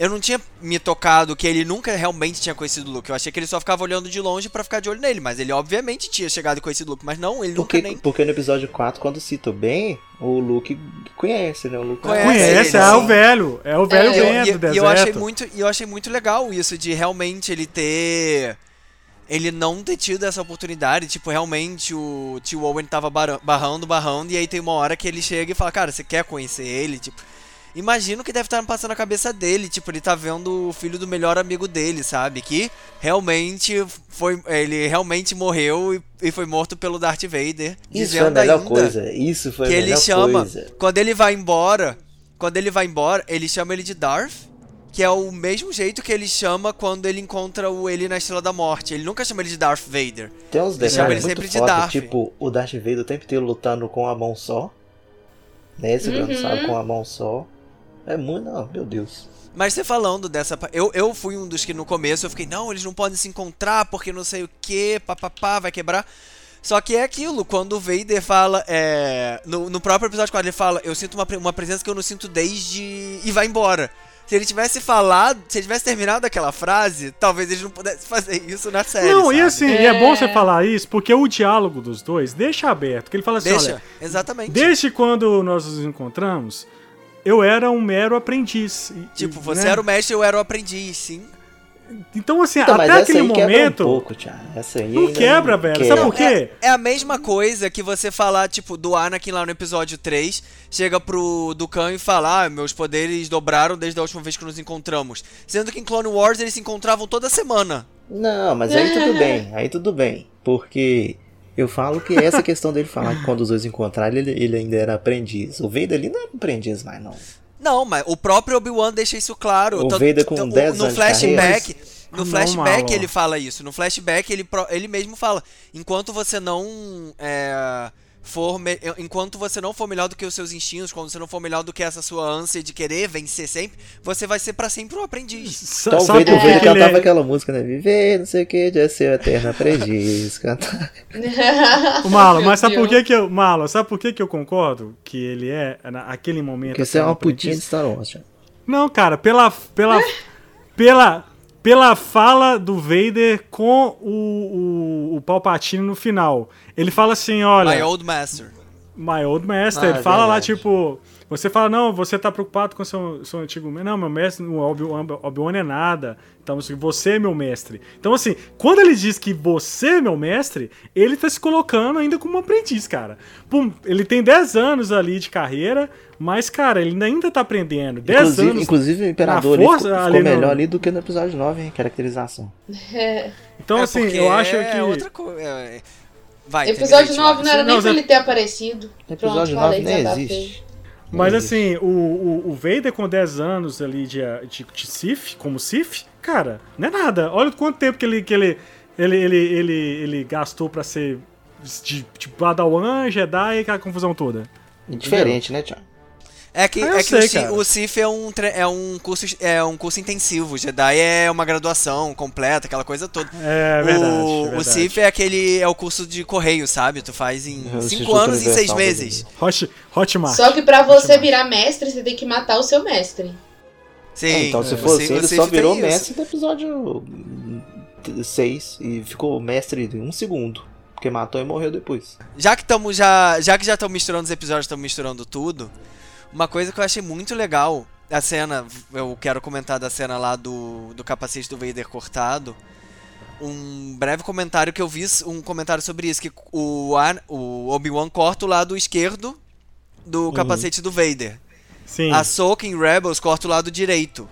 Eu não tinha me tocado que ele nunca realmente tinha conhecido o Luke. Eu achei que ele só ficava olhando de longe pra ficar de olho nele. Mas ele obviamente tinha chegado e conhecido o Luke. Mas não, ele Porque, nunca nem. porque no episódio 4, quando cita o Ben, o Luke conhece, né? O Luke Conhece, Conhece, ele, é o velho. É o velho É, E eu- vento e, deserto. e eu achei muito, e eu achei muito legal isso de realmente ele ter ele não ter tido essa oportunidade, tipo, realmente o tio Owen tava barrando, barrando e aí tem uma hora que ele chega e fala: "Cara, você quer conhecer ele?" Tipo, imagino que deve estar passando na cabeça dele, tipo, ele tá vendo o filho do melhor amigo dele, sabe? Que realmente foi ele realmente morreu e, e foi morto pelo Darth Vader, Isso foi a melhor ainda coisa. Isso foi que a ele melhor chama, coisa. quando ele vai embora, quando ele vai embora, ele chama ele de Darth, que é o mesmo jeito que ele chama quando ele encontra o ele na Estrela da Morte. Ele nunca chama ele de Darth Vader. Tem uns Ele chama detalhes ele muito sempre de foda, Darth. tipo o Darth Vader o tempo inteiro lutando com a mão só, né? Segurando o Uhum. sábio com a mão só. É muito, não, meu Deus. Mas você falando dessa. Eu, eu fui um dos que no começo eu fiquei, não, eles não podem se encontrar porque não sei o que, papapá, vai quebrar. Só que é aquilo, quando o Vader fala. É, no, no próprio episódio 4, ele fala: Eu sinto uma, uma presença que eu não sinto desde. E vai embora. Se ele tivesse falado, se ele tivesse terminado aquela frase, talvez eles não pudessem fazer isso na série. Não, e sabe? assim, e é É. bom você falar isso, porque o diálogo dos dois deixa aberto. Que ele fala assim, Deixa, olha, exatamente. desde quando nós nos encontramos, eu era um mero aprendiz. Tipo, e, você né? era o mestre, eu era o aprendiz, sim. Então, assim, Então, até aquele aí quebra momento... um pouco, Thiago. Essa aí Não quebra, velho. quebra. Sabe por quê? É, é a mesma coisa que você falar, tipo, do Anakin lá no episódio 3, chega pro Dukan e fala, ah, meus poderes dobraram desde a última vez que nos encontramos. Sendo que em Clone Wars eles se encontravam toda semana. Não, mas aí tudo bem, aí tudo bem. Porque eu falo que essa questão dele falar que quando os dois encontraram, ele, ele ainda era aprendiz. O Vader ali não era aprendiz mais, não. Não, mas o próprio Obi-Wan deixa isso claro. O Vader com tanto- 10 No anos de flashback... No Não, flashback Marlon. ele fala isso. No flashback ele, ele mesmo fala: enquanto você não é, for me- enquanto você não for melhor do que os seus instintos, quando você não for melhor do que essa sua ânsia de querer vencer sempre, você vai ser pra sempre um aprendiz. Então o sabe Vader, por o que ele cantava é... aquela música, né? Viver, não sei o que, de ser eterno aprendiz. Cantar. O Malo, mas sabe por que que eu... Malo, sabe por que que eu concordo que ele é, naquele momento... Porque você é uma um putinha de Star Wars. Não, cara, pela, pela, pela, pela fala do Vader com o, o, o Palpatine no final. Ele fala assim, olha... My Old Master. My Old Master. Ah, ele é fala lá, verdade. tipo. Você fala, não, você tá preocupado com seu, seu antigo mestre. Não, meu mestre, o Obi-Wan Obi é nada. Então, você é meu mestre. Então, assim, quando ele diz que você é meu mestre, ele tá se colocando ainda como um aprendiz, cara. Pum, ele tem 10 anos ali de carreira, mas, cara, ele ainda tá aprendendo. 10 Inclusive, anos. inclusive o Imperador força, ficou, ali ficou no- melhor ali do que no episódio 9, hein? Caracterização. *laughs* Então, É, assim, eu acho é que. outra coisa. Vai, Episódio termina aí, 9 não era Não, nem Zé- pra ele ter aparecido. Episódio Pronto, 9 falei, nem existe. Mas assim, o, o, o Vader com 10 anos ali de, de, de Sith, como Sith, cara, não é nada. Olha quanto tempo que ele, que ele, ele, ele, ele, ele gastou pra ser de, de Padawan, Jedi e aquela confusão toda. Diferente, né, Thiago? É que, Ah, é que sei, o, Ci- cara. o CIF é um, é, um curso, é um curso intensivo. Jedi é uma graduação completa, aquela coisa toda. É verdade. o, é o verdade. CIF é aquele. É o curso de correio, sabe? Tu faz em É o 5 Instituto anos e 6 Universal meses. Hot, Hotmart. Só que pra você Hotmart. virar mestre, você tem que matar o seu mestre. Sim. É, então, se o for assim, o ele CIF só virou isso. mestre do episódio 6 e ficou mestre em um segundo. Porque matou e morreu depois. Já que estamos já, já que já estão misturando os episódios, estão misturando tudo. Uma coisa que eu achei muito legal, a cena, eu quero comentar da cena lá do, do capacete do Vader cortado. Um breve comentário que eu vi, um comentário sobre isso, que o, An- o Obi-Wan corta o lado esquerdo do capacete do Vader. Sim. A Soka em Rebels corta o lado direito.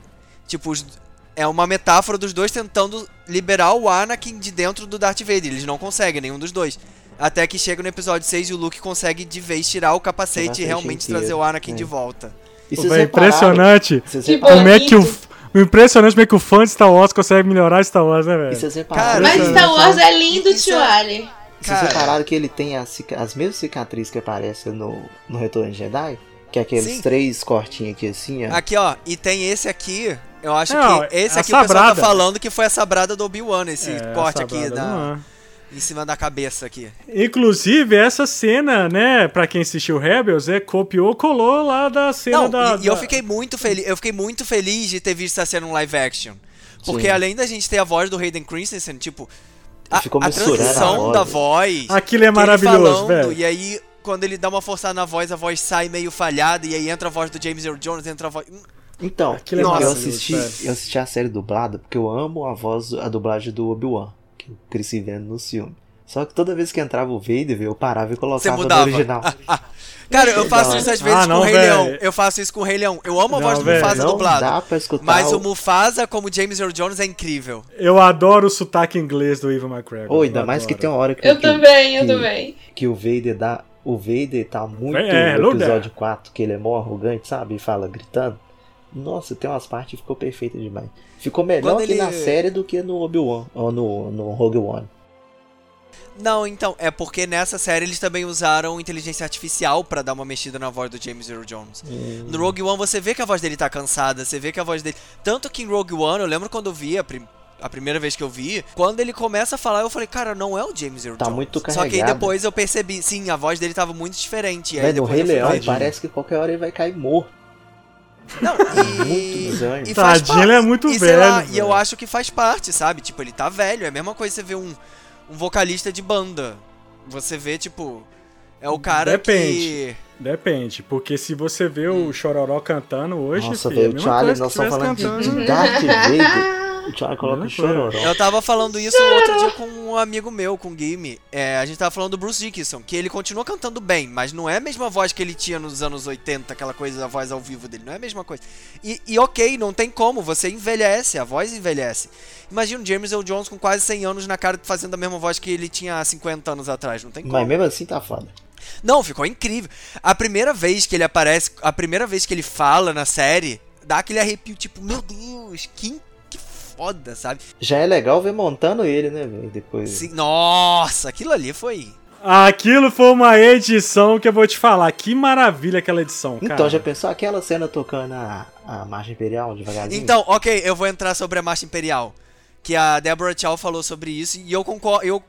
Tipo, é uma metáfora dos dois tentando liberar o Anakin de dentro do Darth Vader. Eles não conseguem, nenhum dos dois. Até que chega no episódio 6 e o Luke consegue de vez tirar o capacete, e realmente inteiro, trazer o Anakin é. de volta. Pô, véi, repararam- impressionante. Como é que o. Impressionante como é que o fã de Star Wars consegue melhorar Star Wars, né, velho? Cara, Mas. Star Wars é lindo, Isso tio é- Ali. vocês repararam que ele tem as, as mesmas cicatrizes que aparecem no, no Retorno de Jedi? Que é aqueles Sim. três cortinhos aqui assim, ó. Aqui, ó, e tem esse aqui. Eu acho Não, que esse a aqui o pessoal tá sabrada. falando que foi a sabrada do Obi-Wan, esse É, corte aqui da- não é. Em cima da cabeça aqui. Inclusive, essa cena, né, pra quem assistiu Rebels, é copiou, colou lá da cena Não, da. e, e eu da- fiquei muito feliz, eu fiquei muito feliz de ter visto essa cena no live action. Porque Sim. além da gente ter a voz do Hayden Christensen, tipo, a, a a transição voz, da voz. Aquilo é maravilhoso, falando, velho. E aí, quando ele dá uma forçada na voz, a voz sai meio falhada, e aí entra a voz do James Earl Jones, entra a voz. Hum, Então, Aquilo é eu, assisti, eu assisti a série dublada porque eu amo a voz, a dublagem do Obi-Wan, que eu cresci vendo no filme. Só que toda vez que entrava o Vader, eu parava e colocava no original. *laughs* Cara, eu faço isso às vezes Ah, com não, o Rei. Leão. Eu faço isso com o Rei Leão. Eu amo a Não, voz do. Mufasa não dublado. dá pra escutar Mas o... o Mufasa, como James Earl Jones, é incrível. Eu adoro o sotaque inglês do Ivan McGregor. Ô, ainda mais que tem uma hora que, Eu que, também, eu que- também. que o Vader dá. O Vader tá muito É, no episódio 4, que ele é mó arrogante, sabe? E fala gritando. Nossa, tem umas partes que ficou perfeita demais. Ficou melhor Quando que ele- na série do que no Obi-Wan, ou no, no Rogue One. Não, então, é porque nessa série eles também usaram inteligência artificial pra dar uma mexida na voz do James Earl Jones. Hum. No Rogue One você vê que a voz dele tá cansada, você vê que a voz dele. Tanto que em Rogue One, eu lembro quando eu vi a, prim- a primeira vez que eu vi, quando ele começa a falar, eu falei, cara, não é o James Earl Tá Jones. muito Só que aí carregado. depois eu percebi, sim, a voz dele tava muito diferente. E aí no Rei Leão parece que qualquer hora ele vai cair morto. Não, Muito e. bizarro. e faz Tadinho, ele é muito e, velho, lá, e eu acho que faz parte, sabe? Tipo, ele tá velho. É a mesma coisa você ver um, um vocalista de banda. Você vê, tipo. É o cara Depende. que. Depende, porque se você vê o Chororó cantando hoje, Nossa, filho, é o Charlie, nós estamos falando de, cantando. de Darth Vader. *laughs* O coloca chororó. Eu tava falando isso outro dia com um amigo meu, com o Gimme. É, a gente tava falando do Bruce Dickinson, que ele continua cantando bem, mas não é a mesma voz que ele tinha nos anos 80, aquela coisa, a voz ao vivo dele, não é a mesma coisa. E, e ok, não tem como, você envelhece, a voz envelhece. Imagina o James Earl Jones com quase 100 anos na cara fazendo a mesma voz que ele tinha há 50 anos atrás, não tem como. Mas mesmo assim tá foda. Não, ficou incrível. A primeira vez que ele aparece, a primeira vez que ele fala na série, dá aquele arrepio, tipo, meu Deus, que, que foda, sabe? Já é legal ver montando ele, né, velho? Depois. Sim, nossa, aquilo ali foi. Aquilo foi uma edição que eu vou te falar. Que maravilha aquela edição, cara. Então, já pensou aquela cena tocando a, a Marcha Imperial devagarzinho? Então, ok, eu vou entrar sobre a Marcha Imperial. Que a Deborah Chow falou sobre isso e eu concordo. Eu,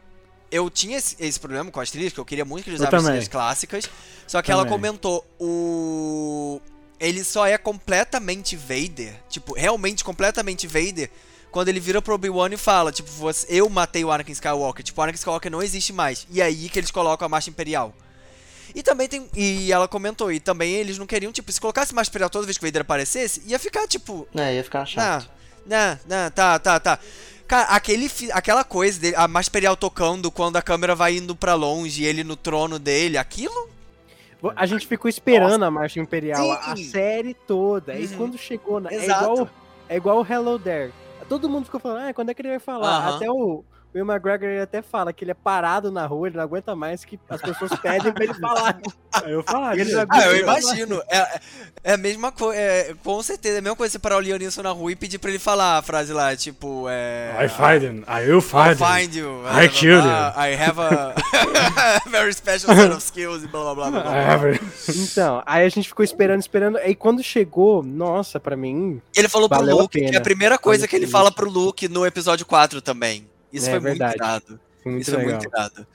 eu tinha esse, esse problema com as trilhas, que eu queria muito que eles usassem as trilhas clássicas. Só que ela Também. comentou: o. Ele só é completamente Vader. Tipo, realmente completamente Vader. Quando ele vira pro Obi-Wan e fala, tipo, você, eu matei o Anakin Skywalker. Tipo, o Anakin Skywalker não existe mais. E aí que eles colocam a Marcha Imperial. E também tem. E ela comentou, e também eles não queriam, tipo, se colocasse Marcha Imperial toda vez que o Vader aparecesse, ia ficar, tipo, É, ia ficar chato. não, não, não, tá, tá, tá. Cara, aquele, aquela coisa dele, a Marcha Imperial tocando quando a câmera vai indo pra longe e ele no trono dele, aquilo? A gente ficou esperando a Marcha Imperial a, a Sim. série toda. E Uhum. quando chegou na. É Exato. igual, é igual o Hello There. Todo mundo ficou falando, ah, quando é que ele vai falar? Até o, o Will McGregor ele até fala que ele é parado na rua, ele não aguenta mais que as pessoas pedem pra ele falar. Aí *laughs* eu falaria. Ele Ah, eu imagino. É, é a mesma coisa. É, com certeza, é a mesma coisa você parar o Leonisson na rua e pedir pra ele falar a frase lá, tipo. É, I find him. I will I'll find him. find you. I killed blá, blá, I have a *laughs* *laughs* very special set of skills e blá blá blá. blá, blá. I have it. Então, aí a gente ficou esperando, esperando. Aí quando chegou, nossa, pra mim. Ele falou pro Luke, que é a primeira coisa Valeu que ele fala pro Luke no episódio 4 também. Isso É foi verdade. muito irado. Foi muito Isso legal. foi muito irado.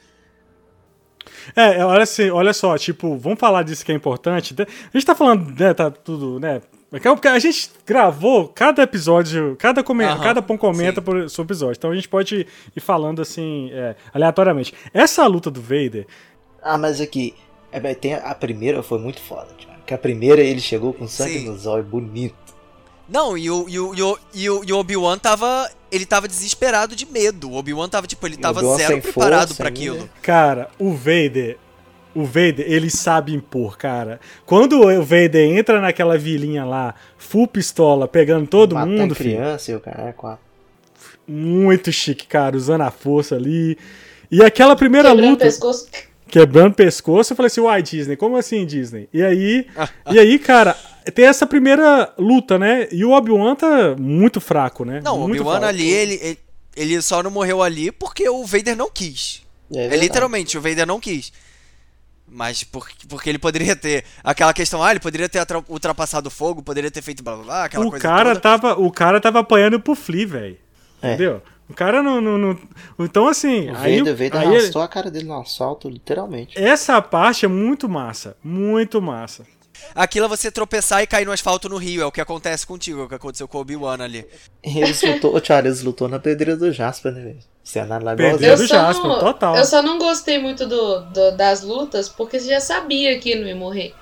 É, olha, assim, olha só, tipo, vamos falar disso que é importante. A gente tá falando, né, tá tudo, né? Porque a gente gravou cada episódio, cada, come, Aham, cada pão comenta sim. por seu episódio. Então a gente pode ir falando assim, é, aleatoriamente. Essa luta do Vader, Ah, mas aqui, é, tem a, primeira foi muito foda, Thiago. Que a primeira ele chegou com sangue Sim. nos olhos, bonito. Não, e o, e o, e o, e o, e o Obi-Wan tava. Ele tava desesperado de medo. O Obi-Wan tava, tipo, ele tava zero preparado ainda. aquilo. cara, o Vader. O Vader, ele sabe impor, cara. Quando o Vader entra naquela vilinha lá, full pistola, pegando todo Matando mundo, filho, criança e o cara é quatro. muito chique, cara, usando a força ali. E aquela primeira Quebrando luta. pescoço. quebrando pescoço, eu falei assim, uai, Disney, como assim, Disney? E aí, e aí, cara, tem essa primeira luta, né? E o Obi-Wan tá muito fraco, né? Não, o Obi-Wan ali, ele, ele, ele só não morreu ali porque o Vader não quis. É, É, literalmente, o Vader não quis. Mas por, porque ele poderia ter aquela questão, ah, ele poderia ter ultrapassado o fogo, poderia ter feito blá blá blá, aquela O coisa cara, toda. tava, o cara tava apanhando pro Flea, velho. É. Entendeu? O cara não, não, não- Então, assim. O aí, Vader, Vader aí ele- arrastou a cara dele no assalto, literalmente. essa parte é muito massa. Muito massa. Aquilo é você tropeçar e cair no asfalto no rio, é o que acontece contigo, é o que aconteceu com o Obi-Wan ali. *laughs* Eles lutou, Thiago, eles lutou na pedreira do Jasper, né, velho? Cenário lá Pedreira do Jasper, não, total. eu só não gostei muito do, do- das lutas, porque você já sabia que ele não ia morrer.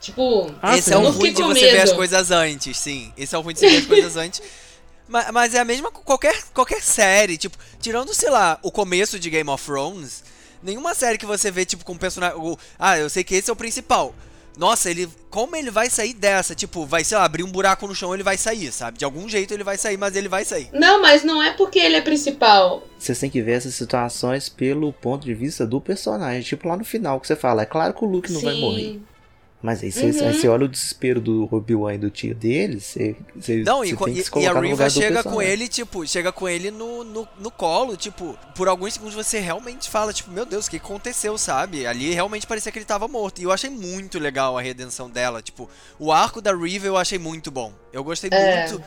Tipo, Ah, Esse sim. é o ruim de você ver as medo. coisas antes, sim. Esse é o ruim de você ver as coisas antes. *laughs* Mas, mas é a mesma qualquer, qualquer série, tipo, tirando, sei lá, o começo de Game of Thrones, nenhuma série que você vê, tipo, com um personagem. Ah, eu sei que esse é o principal. Nossa, ele. Como ele vai sair dessa? Tipo, vai, sei lá, abrir um buraco no chão ele vai sair, sabe? De algum jeito ele vai sair, mas ele vai sair. não, mas não é porque ele é principal. Vocês têm que ver essas situações pelo ponto de vista do personagem. Tipo lá no final que você fala, é claro que o Luke não vai morrer. Mas aí você, Uhum. aí você olha o desespero do Obi-Wan e do tio dele, você, você, Não, você e, tem que e- se e colocar a no Riva chega com ele, tipo, chega com ele no, no, no colo, tipo, por alguns segundos você realmente fala, tipo, meu Deus, o que aconteceu, sabe? Ali realmente parecia que ele tava morto. E eu achei muito legal a redenção dela, tipo, o arco da Riva eu achei muito bom. Eu gostei É. muito.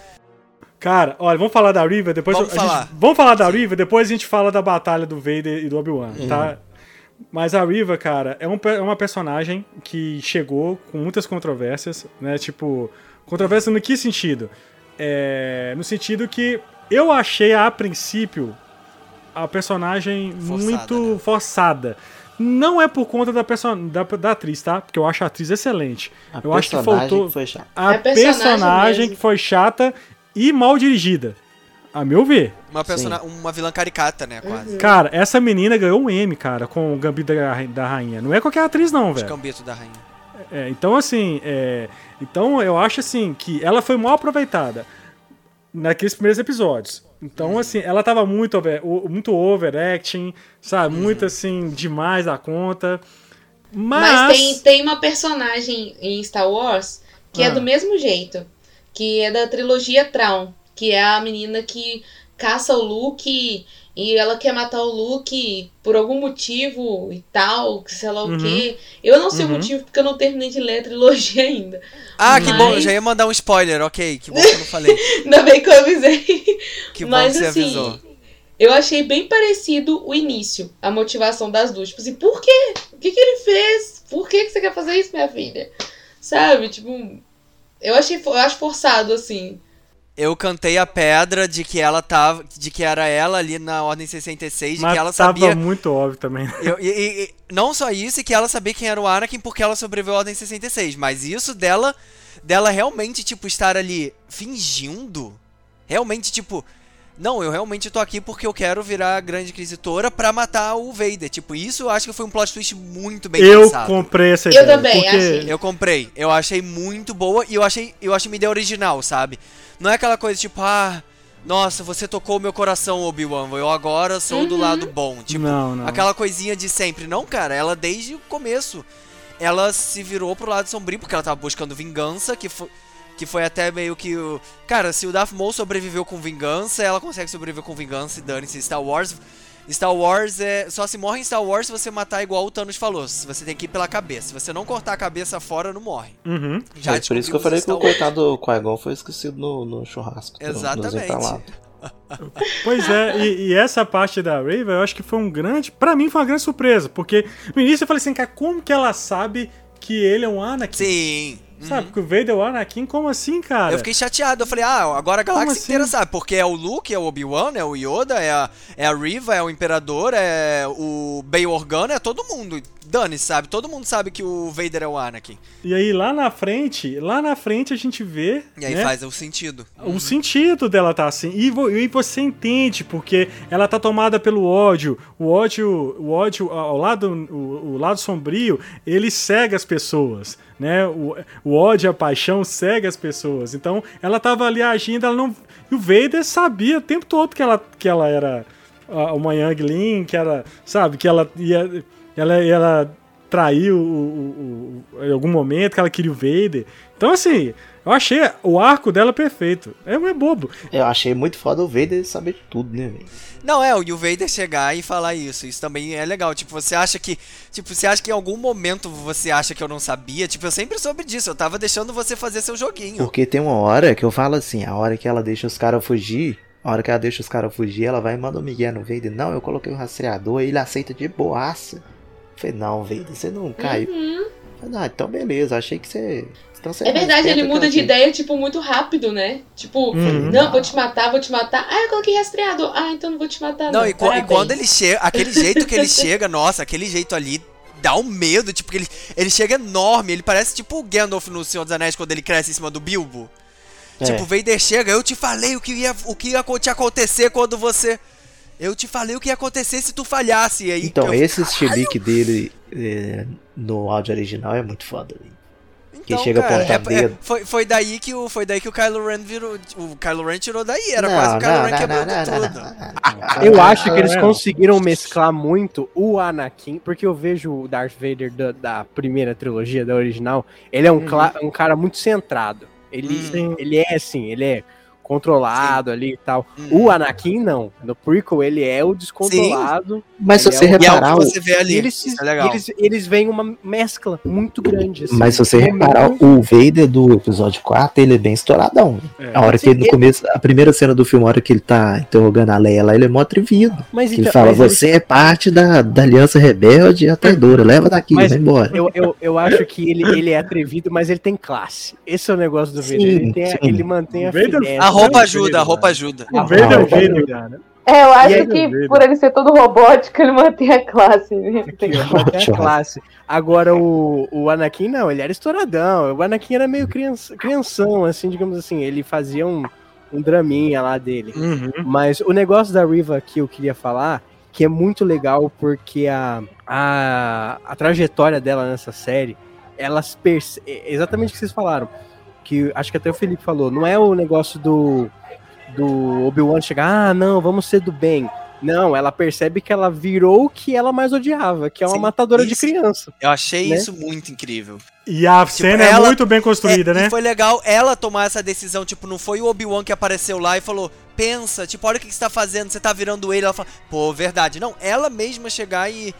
Cara, olha, vamos falar da Riva, depois Vamos a gente- falar. vamos falar da Riva, depois a gente fala da batalha do Vader e do Obi-Wan, tá? Mas a Riva, cara, é, um é uma personagem que chegou com muitas controvérsias, né? Tipo, controvérsia no que sentido? É, no sentido que eu achei a princípio a personagem Forçada, muito né? forçada. Não é por conta da, da, da atriz, tá? Porque eu acho a atriz excelente. A eu acho que personagem faltou foi chato. a É personagem personagem que foi chata e mal dirigida. A meu ver. Uma, persona uma vilã caricata, né, quase. Cara, essa menina ganhou um M, cara, com o Gambito da, da Rainha. Não é qualquer atriz, não, Os velho. Gambito da rainha. É, então, assim, é, então eu acho assim que ela foi mal aproveitada naqueles primeiros episódios. Então, Uhum. assim, ela tava muito, over, muito overacting, sabe? Uhum. Muito assim, demais da conta. Mas, Mas. tem, tem uma personagem em Star Wars que Ah. é do mesmo jeito. Que é da trilogia Traum. Que é a menina que caça o Luke e ela quer matar o Luke por algum motivo e tal, que sei lá o Uhum. quê. Eu não sei Uhum. o motivo porque eu não terminei de ler a trilogia ainda. Ah, que bom, eu Mas- já ia mandar um spoiler, ok. Que bom que eu não falei. *laughs* Ainda bem que eu avisei. Que bom Mas que você assim, avisou. eu achei bem parecido o início, a motivação das duas. Tipo assim, por quê? O que, que ele fez? Por que, que você quer fazer isso, minha filha? Sabe? Tipo, eu achei eu acho forçado, assim. Eu cantei a pedra de que ela tava. De que era ela ali na Ordem 66, de mas que ela tava sabia. muito óbvio também. Eu- e, e- não só isso, e que ela sabia quem era o Anakin porque ela sobreviveu à Ordem 66, mas isso dela dela realmente, tipo, estar ali fingindo, realmente, tipo, não, eu realmente tô aqui porque eu quero virar a grande inquisitora pra matar o Vader. Tipo, isso eu acho que foi um plot twist muito bem eu pensado. comprei essa Eu ideia. também, porque... achei. Eu comprei. Eu achei muito boa e eu achei, eu achei uma ideia original, sabe? Não é aquela coisa tipo, ah, nossa, você tocou o meu coração, Obi-Wan, eu agora sou do Uhum. lado bom. Tipo, não, não. aquela coisinha de sempre. Não, cara, ela desde o começo, ela se virou pro lado sombrio, porque ela tava buscando vingança, que foi... Que foi até meio que o. Cara, se o Darth Maul sobreviveu com vingança, ela consegue sobreviver com vingança e dane-se. Star Wars. Star Wars é. Só se morre em Star Wars se você matar igual o Thanos falou. Se você tem que ir pela cabeça. Se você não cortar a cabeça fora, não morre. Uhum. Já É por isso que eu falei que o coitado do Qui-Gon foi esquecido no, no churrasco. no- Exatamente. entalados. *laughs* Pois é, e, e essa parte da Raven eu acho que foi um grande. Pra mim foi uma grande surpresa, porque no início eu falei assim, cara, como que ela sabe que ele é um Anakin? Sim. Sabe, que o Vader é o Anakin, como assim, cara? Eu fiquei chateado, eu falei, ah, agora a galáxia assim? inteira sabe, porque é o Luke, é o Obi-Wan, é o Yoda, é a, é a Riva, é o Imperador, é o Bail Organa, é todo mundo. Dane, sabe? Todo mundo sabe que o Vader é o Anakin. E aí lá na frente, lá na frente a gente vê. E aí né, faz o sentido. O sentido dela tá assim. E, e você entende, porque ela tá tomada pelo ódio. O ódio, o ódio ao lado, o, o lado sombrio, ele cega as pessoas. Né? O, o ódio, a paixão cega as pessoas. Então ela tava ali agindo, ela não. E o Vader sabia o tempo todo que ela, que ela era uma Youngling, que era. Sabe, que ela ia. Ela, ela traiu o, o- o- em algum momento, que ela queria o Vader. Então, assim, eu achei o arco dela perfeito. É, é bobo. Eu achei muito foda o Vader saber de tudo, né, velho? Não, é, e o Vader chegar e falar isso. Isso também é legal. Tipo, você acha que. Tipo, você acha que em algum momento você acha que eu não sabia? Tipo, eu sempre soube disso. Eu tava deixando você fazer seu joguinho. Porque tem uma hora que eu falo assim, a hora que ela deixa os caras fugir, a hora que ela deixa os caras fugir, ela vai e manda o Miguel no Vader. Não, eu coloquei o rastreador, ele aceita de boaça. Eu falei, não, Vader, você não caiu. Uhum. Falei, ah, então beleza, achei que você. Então É verdade, ele muda de ideia, tipo, muito rápido, né? Tipo, Uhum. não, vou te matar, vou te matar. Ah, eu coloquei rastreador. Ah, então não vou te matar, não. Não, e, e quando ele chega, aquele jeito que ele *laughs* chega, nossa, aquele jeito ali dá um medo, tipo, que ele, ele chega enorme, ele parece tipo o Gandalf no Senhor dos Anéis quando ele cresce em cima do Bilbo. É. Tipo, o Vader chega, eu te falei o que ia, o que ia te acontecer quando você. Eu te falei o que ia acontecer se tu falhasse. E aí, Então, eu- esse chilique dele é, no áudio original é muito foda. velho. Então, chega cara, apontando é- é- dedo. foi, foi daí que o foi daí que o Kylo Ren virou, o Kylo Ren tirou daí, era Não, quase o Kylo não, Ren não, quebrando tudo. não, não, *laughs* não. Eu acho que eles é. conseguiram mesclar muito o Anakin, porque eu vejo o Darth Vader da, da primeira trilogia, da original, ele é um, cla- um cara muito centrado. Ele, Sim. ele é assim, ele é controlado ali e tal. Uhum. O Anakin não. No prequel ele é o descontrolado. Mas se Ele você é é reparar, que o- você vê ali. Eles, Isso é legal. eles, eles veem uma mescla muito grande. assim. mas se você É reparar, muito- o Vader do episódio 4, ele é bem estouradão. É. A hora que Sim, ele no ele- começo, a primeira cena do filme, a hora que ele tá interrogando a Leia lá, ele é mó atrevido. Mas Ele então- fala, mas ele- você é parte da, da aliança rebelde e a traidora, leva daqui, Mas vai embora. Eu, eu, eu acho que ele, ele é atrevido, mas ele tem classe. Esse é o negócio do Vader. Sim, ele, tem a- sim. ele mantém a Vader- roupa ajuda, a roupa ajuda. O Vader é o gênio, cara. É, eu acho aí, que por ele ser todo robótico, ele mantém a classe. né? Ele mantém a classe. Agora o, o Anakin não, ele era estouradão. O Anakin era meio criança, crianção, assim, digamos assim. Ele fazia um, um draminha lá dele. Uhum. Mas o negócio da Riva que eu queria falar, que é muito legal porque a, a, a trajetória dela nessa série, elas perce... exatamente o que vocês falaram. Que acho que até o Felipe falou, não é o negócio do, do Obi-Wan chegar, ah, não, vamos ser do bem. Não, ela percebe que ela virou o que ela mais odiava, que é uma Sim, matadora de isso. criança. Eu achei Né? isso muito incrível. E a cena é ela- muito bem construída, É, né? E foi legal ela tomar essa decisão, tipo, não foi o Obi-Wan que apareceu lá e falou, pensa, tipo, olha o que que você tá fazendo, você tá virando ele. Ela fala, pô, verdade. Não, ela mesma chegar e.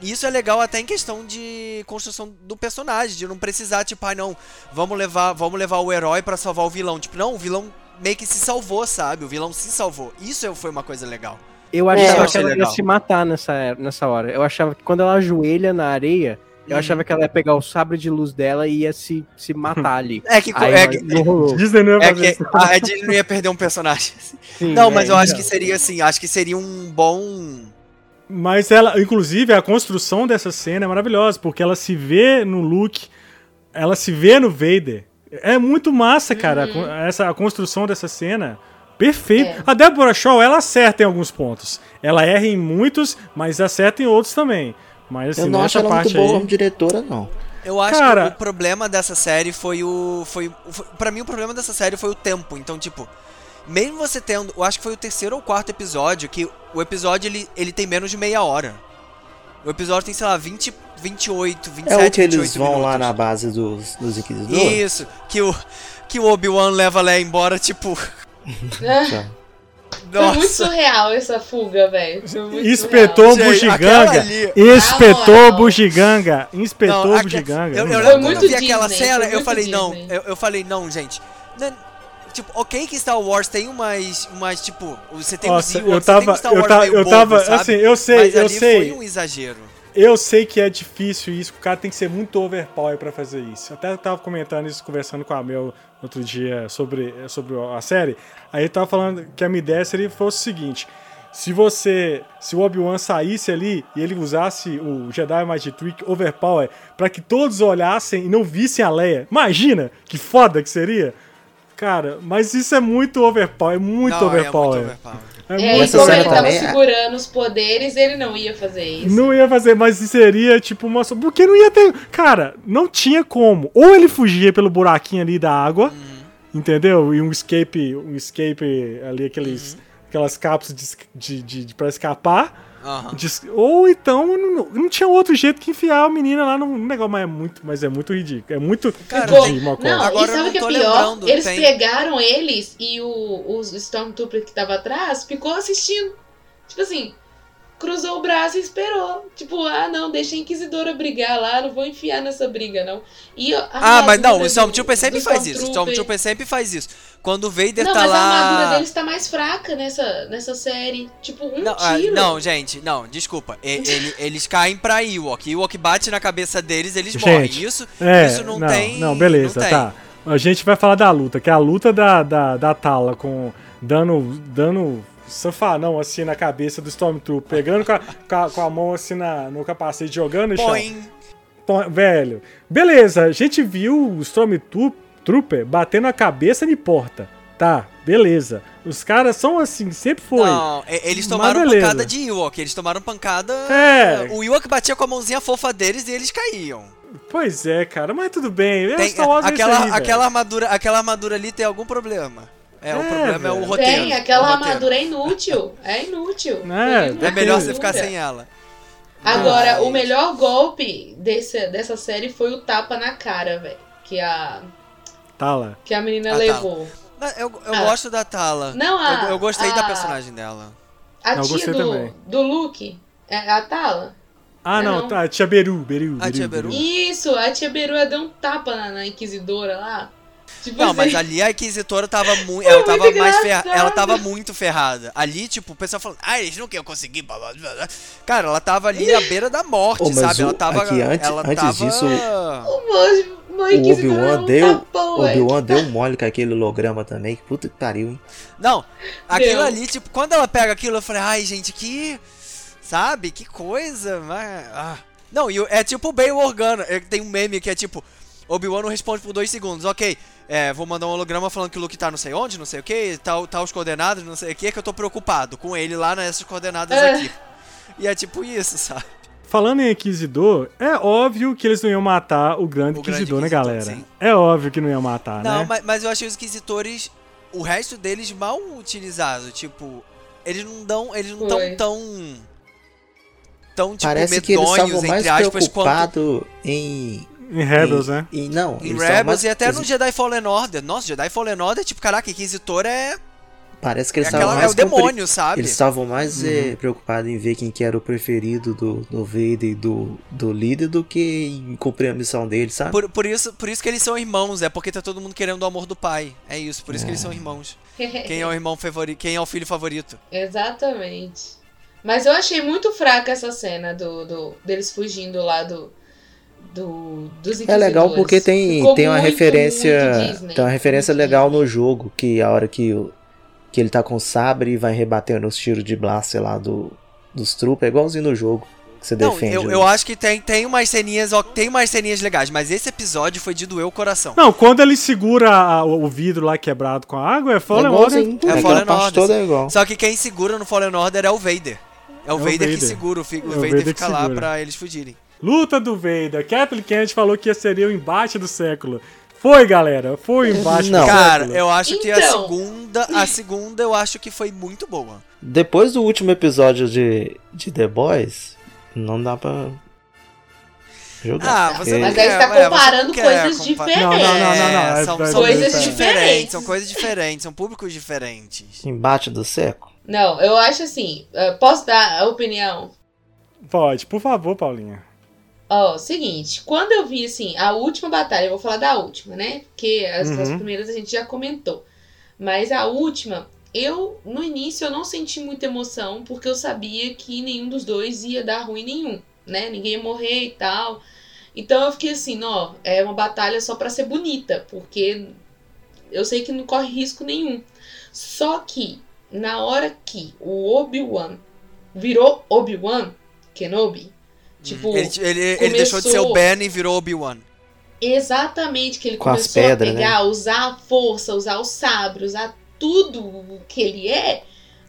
e isso é legal até em questão de construção do personagem, de não precisar, tipo, ai não, vamos levar, vamos levar o herói pra salvar o vilão. Tipo, não, o vilão meio que se salvou, sabe? O vilão se salvou. Isso foi uma coisa legal. Eu É, achava eu que ela ia legal. se matar nessa, nessa hora. Eu achava que quando ela ajoelha na areia, eu Uhum. achava que ela ia pegar o sabre de luz dela e ia se, se *laughs* matar ali. É que, Aí, é, que- não rolou. Disney não ia é que isso. a Disney não ia perder um personagem. Sim, Não, mas é, eu acho então. que seria assim, acho que seria um bom. Mas ela, inclusive, a construção dessa cena é maravilhosa, porque ela se vê no Luke, ela se vê no Vader. É muito massa, cara, a con- essa, a construção dessa cena. Perfeito. É. A Deborah Shaw, ela acerta em alguns pontos. Ela erra em muitos, mas acerta em outros também. Mas Eu assim, não acho nessa ela parte muito boa aí... como diretora, não. Eu acho Cara- que o problema dessa série foi o. Foi, foi, pra mim, o problema dessa série foi o tempo. Então, tipo, mesmo você tendo, eu acho que foi o terceiro ou quarto episódio, que o episódio ele, ele tem menos de meia hora. O episódio tem, sei lá, 20, 28, 27, É o que 28 eles vão lá minutos. na base dos, dos Inquisidores? Isso, que o, que o Obi-Wan leva Leia embora, tipo, Já. *laughs* Foi muito nossa. surreal essa fuga, velho. Espetou o Gente, Bugiganga. aquela Espetou o. Bugiganga. Espetou Não, o Bugiganga. Eu, eu Não. Foi quando muito eu vi aquela Disney, cena, foi eu muito falei, não, Disney. eu, eu falei, não, gente. não- Tipo, ok que Star Wars tem umas, umas tipo, você tem Nossa, os Ewoks, eu você tem tava, um Star eu Wars tava, meio eu bobo, tava, sabe? assim, eu sei, Mas eu sei. foi um exagero. Eu sei que é difícil isso, o cara tem que ser muito overpower pra fazer isso. Até eu tava comentando isso, conversando com a Mel outro dia sobre, sobre a série. Aí eu tava falando que a minha ideia seria fosse o seguinte: se você, se o Obi-Wan saísse ali e ele usasse o Jedi Magic Trick Overpower pra que todos olhassem e não vissem a Leia, imagina que foda que seria. Cara, mas isso é muito overpower, é muito não, overpower. é muito overpower. É É, muito e como ele tava segurando os poderes, ele não ia fazer isso. Não ia fazer, mas seria tipo uma. Porque não ia ter. Cara, não tinha como. Ou ele fugia pelo buraquinho ali da água, entendeu? E um escape. Um escape ali, aqueles. Aquelas cápsulas de, de, de, de- pra escapar. De- ou então não, não tinha outro jeito que enfiar a menina lá no negócio. Mas é muito, mas é muito ridículo. É muito. Cara, de não, Agora e sabe eu o que é pior? lembrando, Eles tem- pegaram eles e o, os Stormtrooper que tava atrás ficou assistindo. Tipo assim, cruzou o braço e esperou. Tipo, ah, não, deixa a Inquisidora brigar lá, não vou enfiar nessa briga, não. E a Ah, mas não, o Stormtrooper sempre faz isso. O Stormtrooper sempre faz isso. Quando o Vader Não, tá mas lá. a armadura deles tá mais fraca nessa, nessa série. Tipo, um Não, ah, tiro. não, gente, não, desculpa. E- ele- eles caem pra Ewok. Ewok bate na cabeça deles, eles Gente, morrem. Isso, É, isso não, não, tem. Não, beleza, não tem. tá. A gente vai falar da luta, que é a luta da, da, da Tala com dando, dando safanão assim na cabeça do Stormtrooper, pegando com a, com a, com a mão assim na, no capacete, jogando no chão. Põe. Pô, Velho, beleza, a gente viu o Stormtrooper batendo a cabeça de porta. Tá, beleza. Os caras são assim, sempre foi. Não, eles tomaram pancada de Ewok. Eles tomaram pancada. É. O Ewok batia com a mãozinha fofa deles e eles caíam. Pois é, cara, mas tudo bem. É Tem- é isso aquela, aí, velho. aquela, armadura, aquela armadura ali tem algum problema. É, o É, problema é o velho. roteiro. Tem, aquela o roteiro. armadura é inútil. É inútil. *laughs* É, É melhor você ficar sem ela. Agora, o melhor golpe desse, dessa série foi o tapa na cara, velho. Que a, Tala. que a menina tá. levou. Não, Eu, eu Ah. gosto da Tala. Não, a- eu, eu gostei da a- personagem dela. A Eu tia do, também. do Luke, é a Tala? Ah, não, não. tá. Tia Beru, Beru. A tia Beru? Isso, a tia Berua deu um tapa na, na Inquisidora lá. Tipo Não, assim, mas ali a Inquisitora tava *laughs* muito. Ela tava muito mais ferrada. Ela tava muito ferrada. Ali, tipo, o pessoal falando, ah, eles não queriam conseguir. blá, blá, blá, blá." Cara, ela tava ali à beira da morte, mas sabe? Ela tava. aqui, antes- ela antes tava... disso, O O Obi-Wan deu, tapão, o. Obi-Wan deu mole com aquele holograma também. Que puta que pariu, hein? Não, aquilo Deu. ali, tipo, quando ela pega aquilo, eu falei, ai, gente, que. Sabe? Que coisa. Mas, ah. Não, e é tipo o Bail Organa. É, Tem um meme que é tipo. Obi-Wan não responde por dois segundos. Ok, é, vou mandar um holograma falando que o Luke tá não sei onde, não sei o que, tal, tal os coordenadas, não sei o que, que eu tô preocupado com ele lá nessas coordenadas É. aqui. E é tipo isso, *laughs* sabe? Falando em Inquisidor, é óbvio que eles não iam matar o grande O grande Inquisidor, né, Inquisidor, galera? sim. É óbvio que não iam matar, Não, né? mas, mas eu achei os inquisitores, o resto deles mal utilizados. Tipo, eles não dão. Eles não Foi. tão tão. Tão, tipo, Parece que eles medonhos, estavam mais entre aspas, quanto preocupados em. Em Rebels, em, né? em- não, em Rebels mais- e até eles- no Jedi Fallen Order. Nossa, Jedi Fallen Order, tipo, caraca, Inquisitor é, Parece que é, eles estavam aquela, é mais o compre- demônio, sabe? Eles estavam mais eh, preocupados em ver quem que era o preferido do, do Vader e do, do líder do que em cumprir a missão dele, sabe? Por, por, isso, por isso que eles são irmãos, é porque tá todo mundo querendo o amor do pai. É isso, por isso que eles são irmãos. *laughs* Quem é o irmão favorito? Quem é o filho favorito? Exatamente. Mas eu achei muito fraca essa cena do, do deles fugindo lá do, do dos É legal porque tem, Ficou tem uma muito, referência. muito tem uma referência muito legal Disney. no jogo, que a hora que, que ele tá com o sabre e vai rebatendo os tiros de blaster lá do, dos troopas, é igualzinho no jogo que você Não, defende. eu, ali. eu acho que tem, tem umas ceninhas, ó, tem umas ceninhas legais, mas esse episódio foi de doer o coração. Não, quando ele segura a- o vidro lá quebrado com a água, é é Fallen Order. igualzinho. É aquela Fallen Order, toda é igual. Só que quem segura no Fallen Order é o Vader. É o É o Vader, que segura, o, o É o Vader, Vader fica lá segura. pra eles fugirem. Luta do Vader. Kathleen Kennedy falou que seria o embate do século. Foi, galera. Foi o embate. Não. do Cara, século. eu acho que a Então. segunda, a segunda eu acho que foi muito boa. Depois do último episódio de, de The Boys, não dá pra jogar. Ah, você Mas aí você tá é, você comparando não quer coisas compa- diferentes. Não, não, não, não, não. É, é- são, é- são Coisas coisas diferentes. diferentes, são coisas diferentes, são públicos diferentes. Embate do século. Não, eu acho assim. eh, Posso dar a opinião? Pode, por favor, Paulinha. Ó, seguinte, quando eu vi assim, a última batalha, eu vou falar da última, né? Porque as Uhum. primeiras a gente já comentou. Mas a última, eu no início eu não senti muita emoção, porque eu sabia que nenhum dos dois ia dar ruim nenhum, né? Ninguém ia morrer e tal. Então eu fiquei assim, ó, é uma batalha só pra ser bonita, porque eu sei que não corre risco nenhum. Só que na hora que o Obi-Wan virou Obi-Wan Kenobi, tipo, Ele, ele, ele deixou de ser o começou- Ben e virou Obi-Wan. Exatamente, que ele Com começou pedras, a pegar, usar a força, usar o sabre, usar tudo o que ele é.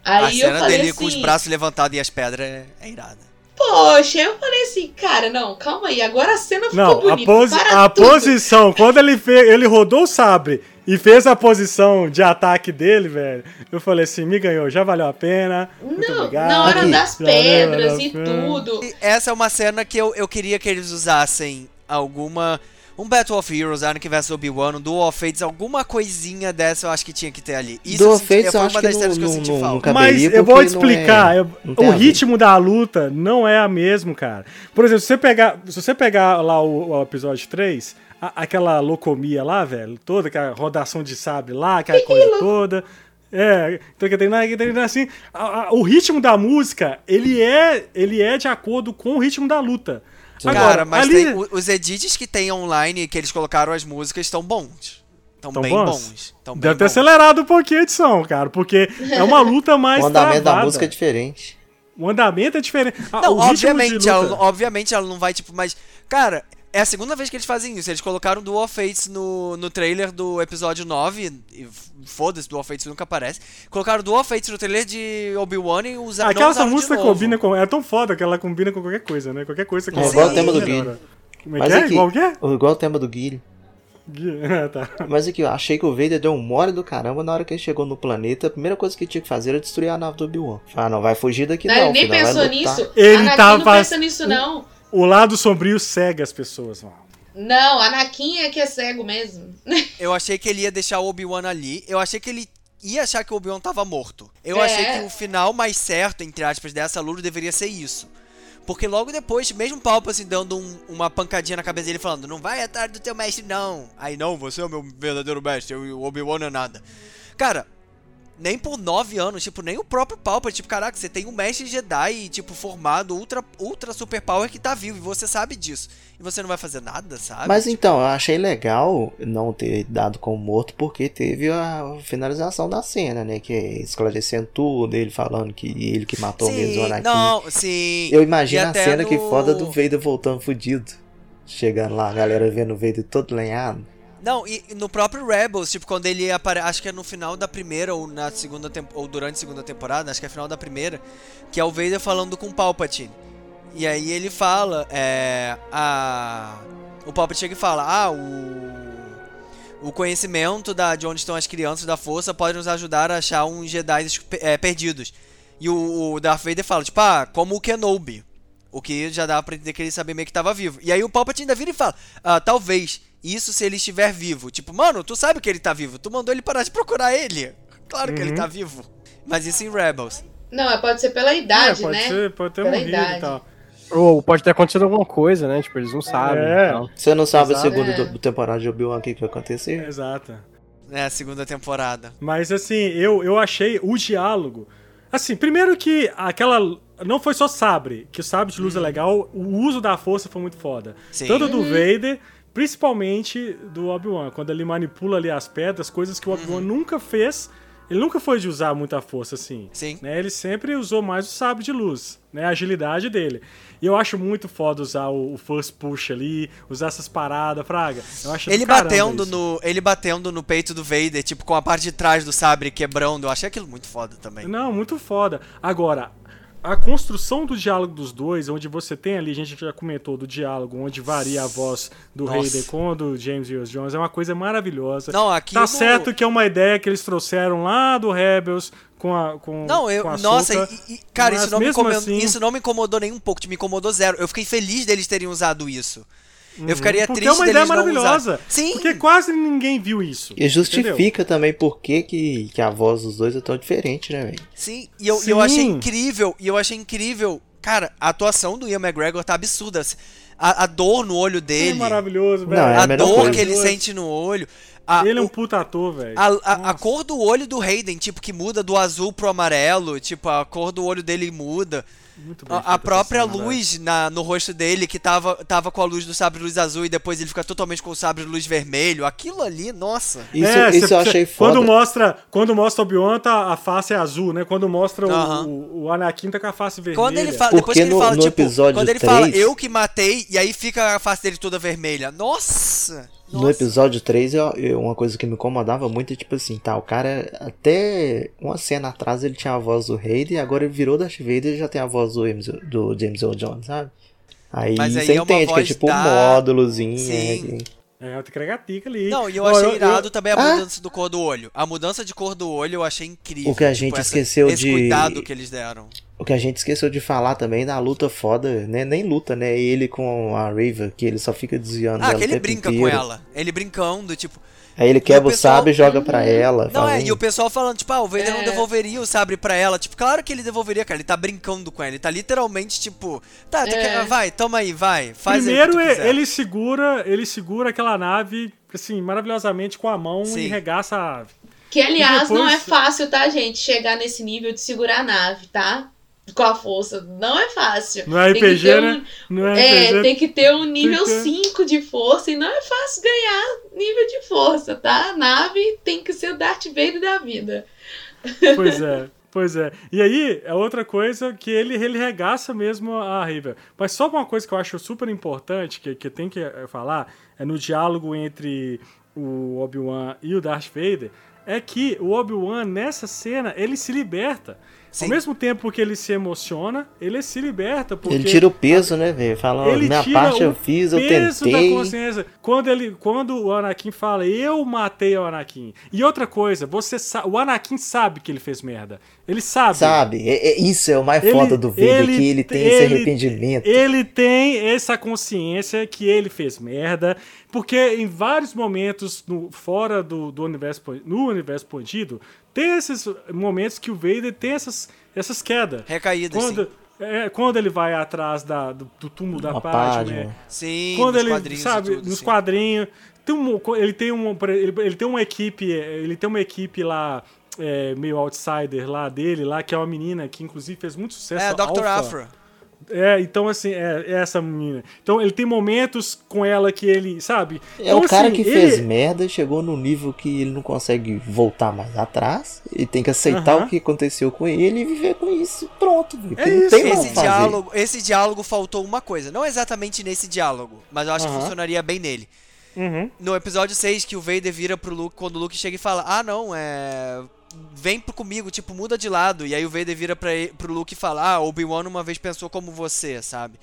A Aí eu cena falei dele assim, com os braços levantados e as pedras é, é irada. poxa, eu falei assim, cara, não, calma aí, agora a cena ficou Não, a, bonita, posi para a tudo. posição, quando ele fez, ele rodou o sabre e fez a posição de ataque dele, velho, eu falei assim, me ganhou, já valeu a pena. Muito Não, obrigado. na hora Aqui. das pedras valeu e tudo. E essa é uma cena que eu, eu queria que eles usassem alguma. Um Battle of Heroes, Anakin vs Obi-Wan, um Duel of Fates, alguma coisinha dessa eu acho que tinha que ter ali. Isso Do eu senti- Fates foi eu uma acho que das não, cenas que eu senti falta. Mas eu vou te é- explicar, eu- não tem o ritmo da luta não é a mesmo, cara. Por exemplo, se você pegar, se você pegar lá o, o episódio 3, a- aquela locomia lá, velho, toda aquela rodação de sabre lá, aquela coisa toda. É, então que tem que tem assim, a- a- o ritmo da música, ele é, ele é de acordo com o ritmo da luta. Cara, mas ali- tem- os edits que tem online, que eles colocaram as músicas, estão bons. Estão Tão bem bons? bons. Tão bem Deve ter bons. acelerado um pouquinho a edição, cara, porque é uma luta mais *laughs* O andamento da travada. música é diferente. O andamento é diferente. Ah, Não, o ritmo de obviamente, luta- ela, obviamente ela não vai, tipo, mas. Cara, é a segunda vez que eles fazem isso. Eles colocaram Duel of Fates no, no trailer do episódio 9. E f- foda-se, Duel of Fates nunca aparece. Colocaram Duel of Fates no trailer de Obi-Wan e usaram. Aquela não usaram música novo. combina com. É tão foda que ela combina com qualquer coisa, né? Qualquer coisa que É igual o tema do. Guilherme. Como é Mas que é? aqui- Igual o quê? Igual o tema do Guilherme. Gui- Ah, *laughs* tá. Mas aqui, eu achei que o Vader deu um mole do caramba na hora que ele chegou no planeta. A primeira coisa que tinha que fazer era destruir a nave do Obi-Wan. Ah, não vai fugir daqui Não, não. ele nem pensou nisso. Ele Anakin tava- não pensa nisso, não. O lado sombrio cega as pessoas, mano. Não, Anakin é que é cego mesmo. *laughs* Eu achei que ele ia deixar o Obi-Wan ali. Eu achei que ele ia achar que o Obi-Wan tava morto. Eu É. achei que o final mais certo, entre aspas, dessa luta deveria ser isso. Porque logo depois, mesmo o Palpatine dando um- uma pancadinha na cabeça dele, falando, não vai atrás do teu mestre, não. Aí, não, você é o meu verdadeiro mestre, eu- o Obi-Wan não é nada. Cara, nem por nove anos, tipo, nem o próprio Palpatine, tipo, caraca, você tem um mestre Jedi, tipo, formado, ultra, ultra super power que tá vivo, e você sabe disso. E você não vai fazer nada, sabe? Mas então, eu achei legal não ter dado como morto, porque teve a finalização da cena, né? Que é esclarecendo tudo, ele falando que ele que matou mesmo o Anakin. não, sim. Eu imagino a cena que no- foda do Vader voltando fudido. Chegando lá, a galera vendo o Vader todo lenhado. Não, e no próprio Rebels, tipo, quando ele aparece, acho que é no final da primeira ou na segunda ou durante a segunda temporada, acho que é final da primeira, que é o Vader falando com o Palpatine. E aí ele fala, é, a o Palpatine chega e fala: "Ah, o o conhecimento da de onde estão as crianças da força pode nos ajudar a achar uns Jedi é, perdidos". E o, o Darth Vader fala, tipo, ah, como o Kenobi. O que já dá pra entender que ele sabia meio que tava vivo. E aí o Palpatine ainda vira e fala, ah, talvez, isso se ele estiver vivo. Tipo, mano, tu sabe que ele tá vivo, tu mandou ele parar de procurar ele. Claro que ele Uhum. tá vivo. Mas isso em Rebels. Não, mas pode ser pela idade, É, pode né? ser, pode ter Pela morrido idade. e tal. Ou pode ter acontecido alguma coisa, né? Tipo, eles não sabem. É. e tal. Você não sabe Exato. a segunda É. do- temporada de Obi-Wan o que vai acontecer? Exato. É, a segunda temporada. Mas assim, eu, eu achei o diálogo. Assim, primeiro que aquela. Não foi só sabre, que o sabre de luz é legal, o uso da força foi muito foda. Sim. Tanto do Vader, principalmente do Obi-Wan, quando ele manipula ali as pedras, coisas que o Obi-Wan nunca fez. Ele nunca foi de usar muita força assim. Sim. Né? Ele sempre usou mais o sabre de luz, né? A agilidade dele. E eu acho muito foda usar o, o first push ali, usar essas paradas, fraga. Eu acho Ele batendo isso. no, ele batendo no peito do Vader, tipo com a parte de trás do sabre quebrando. Eu achei aquilo muito foda também. Não, muito foda. Agora, a construção do diálogo dos dois, onde você tem ali, a gente já comentou do diálogo, onde varia a voz do Nossa. Com a do James Earl Jones, é uma coisa maravilhosa. Não, aqui Tá certo que é uma ideia que eles trouxeram lá do Rebels com a com Não, eu. com a Nossa, e- e- cara, isso não, me incomodou, assim- isso não me incomodou nem um pouco, me incomodou zero. Eu fiquei feliz deles terem usado isso. Uhum. Eu ficaria porque triste é uma ideia não maravilhosa. Sim. Porque quase ninguém viu isso. E justifica também por que, que, a voz dos dois é tão diferente, né, velho? Sim, e eu, e eu Sim. achei incrível, e eu achei incrível. Cara, a atuação do Ian McGregor tá absurda. A, a dor no olho É dele, maravilhoso, Não, velho. é a, a dor coisa. que ele sente no olho. A, Ele é um puta ator, velho. a, a- a cor do olho do Hayden, tipo, que muda do azul pro amarelo, tipo, a cor do olho dele muda. Muito bem A, a própria velho. luz na, no rosto dele, que tava, tava com a luz do sabre de luz azul e depois ele fica totalmente com o sabre de luz vermelho. Aquilo ali, nossa. Isso, É, isso cê- eu cê- achei foda. Quando mostra, quando mostra o Obi-Wan, tá, a face é azul, né? Quando mostra o- Aham. o, o Anakin tá com a face vermelha. Quando ele fala, Porque depois que ele no- fala, no tipo, episódio quando ele fala, 3 eu que matei, e aí fica a face dele toda vermelha. Nossa! No nossa. episódio 3, eu, eu- uma coisa que me incomodava muito é tipo assim, tá, o cara até uma cena atrás ele tinha a voz do Hayden e agora ele virou Darth Vader e já tem a voz do James, do James Earl Jones, sabe? Aí, aí você é entende que é tipo da- um módulozinho. Sim. é, É, tem que carregar tica ali. Não, e eu achei irado também a Ah! mudança do cor do olho. A mudança de cor do olho eu achei incrível. O que a tipo, gente essa- esqueceu esse de- cuidado que eles deram. O que a gente esqueceu de falar também na luta foda, né? Nem luta, né? Ele com a Raver, que ele só fica desviando Ah, que ele brinca com ela. Ele brincando, tipo. Aí ele quebra o, pessoal- sabre e joga pra ela. Não, é, e o pessoal falando, tipo, ah, o Vader não É. devolveria o sabre pra ela. Tipo, claro que ele devolveria, cara. Ele tá brincando com ela. Ele tá literalmente, tipo, tá, É. quer- vai, toma aí, vai. Faz Primeiro o ele segura, ele segura aquela nave assim maravilhosamente com a mão Sim. e regaça a ave. Que, aliás, depois- não é fácil, tá, gente? Chegar nesse nível de segurar a nave, tá? Com a força. Não é fácil. No RPG, Tem ter né? No É, RPG, tem que ter um nível ter- 5 de força e não é fácil ganhar nível de força, tá? A nave tem que ser o Darth Vader da vida. Pois é, pois é. E aí, é outra coisa que ele, ele regaça mesmo a River. Mas só uma coisa que eu acho super importante, que, que tem que eh, falar, é no diálogo entre o Obi-Wan e o Darth Vader, é que o Obi-Wan, nessa cena, ele se liberta. Sim. Ao mesmo tempo que ele se emociona, ele se liberta. Porque Ele tira o peso, né, velho? Fala, ele minha parte eu fiz, eu peso tentei. da consciência. Quando, ele, quando o Anakin fala, eu matei o Anakin. E outra coisa, você o Anakin sabe que ele fez merda. Ele sabe. Sabe? É- é- isso é o mais Ele- foda do Vader, ele- que ele tem esse ele- arrependimento. Ele tem essa consciência que ele fez merda, porque em vários momentos no- fora do, do universo no universo expandido, tem esses momentos que o Vader tem essas, essas quedas. Recaídas, sim. Quando, é, quando ele vai atrás da, do, do túmulo da Padme, Padme. Sim, quando nos ele quadrinhos sabe tudo, nos sim. quadrinhos tem um, ele tem um ele, ele tem uma equipe ele tem uma equipe lá é, meio outsider lá dele lá que é uma menina que inclusive fez muito sucesso É, Dr. Alpha. Afra. É então assim é, é essa menina então ele tem momentos com ela que ele sabe É Então, o cara assim, que ele- fez merda e chegou no nível que ele não consegue voltar mais atrás. Ele tem que aceitar Aham. o que aconteceu com ele e viver com isso. Pronto, porque É não isso. tem Esse diálogo, esse diálogo faltou uma coisa. Não exatamente nesse diálogo, mas eu acho que Aham. funcionaria bem nele. Uhum. No episódio 6, que o Vader vira pro Luke, quando o Luke chega e fala, ah não, é. Vem comigo, tipo, muda de lado. E aí o Vader vira pra, ele- pro Luke e fala, ah, Obi-Wan uma vez pensou como você, sabe?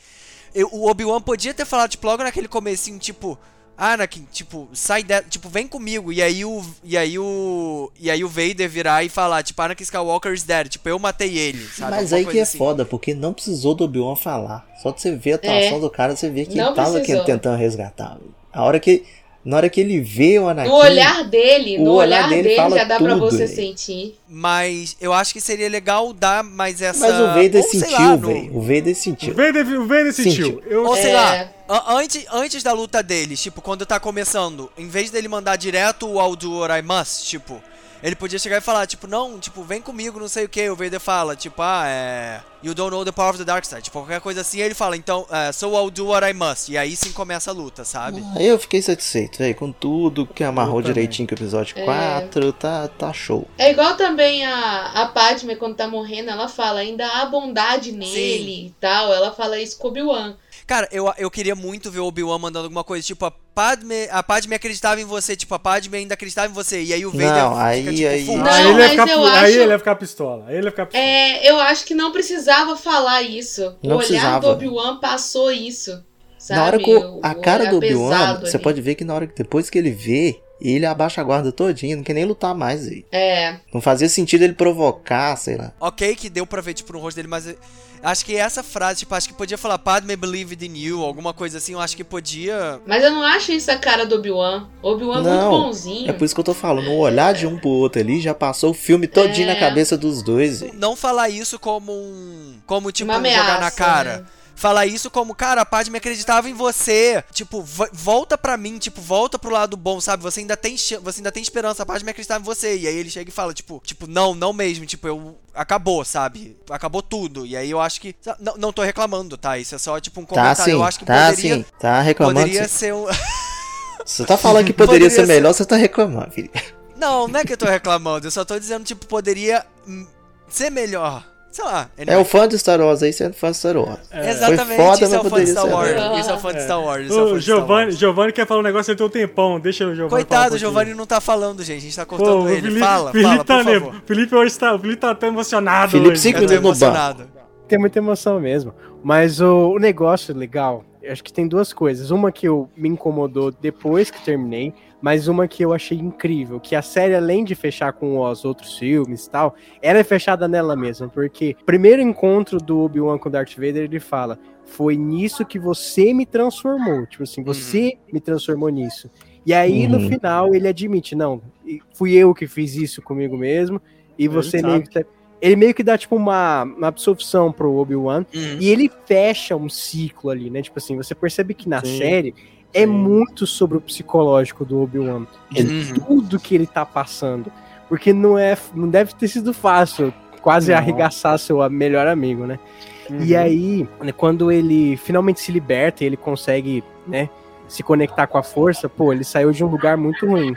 Eu- o Obi-Wan podia ter falado, tipo, logo naquele comecinho, tipo, Anakin, tipo, sai de, tipo, vem comigo. E aí o. E aí o. E aí o Vader virar e falar, tipo, Anakin Skywalker is dead, tipo, eu matei ele, sabe? Mas Alguma aí que é assim. foda, porque não precisou do Obi-Wan falar. Só de você ver a atuação É. do cara, você vê que Não ele tava tentando resgatar. A hora que. Na hora que ele vê o Anakin. No olhar dele, o no olhar olhar dele dele, fala já dá pra tudo, você velho. sentir. Mas eu acho que seria legal dar mais essa. Mas o Vader ou sei lá, sentiu, no- velho. O Vader o sentiu. Vader, o Vader sentiu, Sentiu. Eu, Ou sei É. lá, antes, antes da luta deles, tipo, quando tá começando, em vez dele mandar direto o I'll do what I must, tipo, ele podia chegar e falar, tipo, não, tipo, vem comigo, não sei o que. O Vader fala, tipo, ah, é. You don't know the power of the dark side. Tipo, qualquer coisa assim, ele fala, então, é, so I'll do what I must. E aí sim começa a luta, sabe? Ah, eu fiquei satisfeito, velho. Com tudo que amarrou direitinho com o episódio É. 4, tá, tá show. É igual também a, a Padme, quando tá morrendo, ela fala, ainda há bondade nele e tal. Ela fala isso com o Obi-Wan. Cara, eu, eu queria muito ver o Obi-Wan mandando alguma coisa, tipo, a Padme, a Padme acreditava em você, tipo, a Padme ainda acreditava em você. E aí o Vader Não, fica, aí- tipo, aí- aí, ele mas ficar, eu pu- aí acho- ele ia ficar pistola. Aí ele ia ficar pistola. É, eu acho que não precisava falar isso. Não o olhar precisava. do Obi-Wan passou isso. Sabe? na hora que o- a o cara do Obi-Wan, você pode ver que na hora que depois que ele vê, ele abaixa a guarda todinha, não quer nem lutar mais aí. É, Não fazia sentido ele provocar, sei lá. Ok, que deu pra ver, tipo, no rosto dele, mas acho que essa frase, tipo, acho que podia falar Padme believed in you, alguma coisa assim, eu acho que podia. mas eu não acho isso a cara do Obi-Wan. Obi-Wan é muito bonzinho. É por isso que eu tô falando, o olhar de um pro outro ali já passou o filme todinho É. na cabeça dos dois. Não falar isso como um. Como, tipo, jogar na cara. né? Falar isso como, cara, a Padme acreditava em você. Tipo, vo- volta pra mim, tipo, volta pro lado bom, sabe? Você ainda tem você ainda tem esperança, a Padme acreditava em você. E aí ele chega e fala, tipo, tipo, não, não mesmo, tipo, eu acabou, sabe? Acabou tudo. E aí eu acho que não, não tô reclamando, tá? Isso é só tipo um Tá comentário. sim, eu acho que tá poderia sim, tá reclamando. poderia sim. ser um *laughs* Você tá falando que poderia, Poderia ser ser- melhor, você tá reclamando, filho. Não, não é que eu tô reclamando, eu só tô dizendo tipo poderia ser melhor. Sei lá. É anyway. o fã de Star Wars aí sendo fã de Star Wars. Exatamente, Foi foda, isso é mas o fã de poderia Star ser Wars. Isso é o fã de Star Wars. Isso é o fã O de Star Giovanni. Giovanni quer falar um negócio, ele tem um tempão. Deixa o Giovanni Coitado, um o. Giovanni não tá falando, gente. A gente tá Pô, cortando o ele. Felipe, fala, Felipe fala, tá por favor. Felipe hoje tá, o Felipe tá até emocionado Felipe, hoje. cinco Eu tô minutos no emocionado. Tem muita emoção mesmo. Mas o, o negócio legal, eu acho que tem duas coisas. Uma que eu, me incomodou depois que terminei, mas uma que eu achei incrível. Que a série, além de fechar com os outros filmes e tal, ela é fechada nela mesma. Porque primeiro encontro do Obi-Wan com o Darth Vader, ele fala: Foi nisso que você me transformou. Tipo assim, você me transformou nisso. E aí, no Uhum. final, ele admite: Não, fui eu que fiz isso comigo mesmo. E Ele você sabe. meio que. tá- Ele meio que dá, tipo, uma, uma absolvição pro Obi-Wan. Uhum. E ele fecha um ciclo ali, né? Tipo assim, você percebe que na Sim, série é muito sobre o psicológico do Obi-Wan. De Uhum. tudo que ele tá passando. Porque não é. Não deve ter sido fácil quase Não. arregaçar seu melhor amigo, né? E Uhum. aí, né, quando ele finalmente se liberta e ele consegue, né, se conectar com a força, pô, ele saiu de um lugar muito ruim.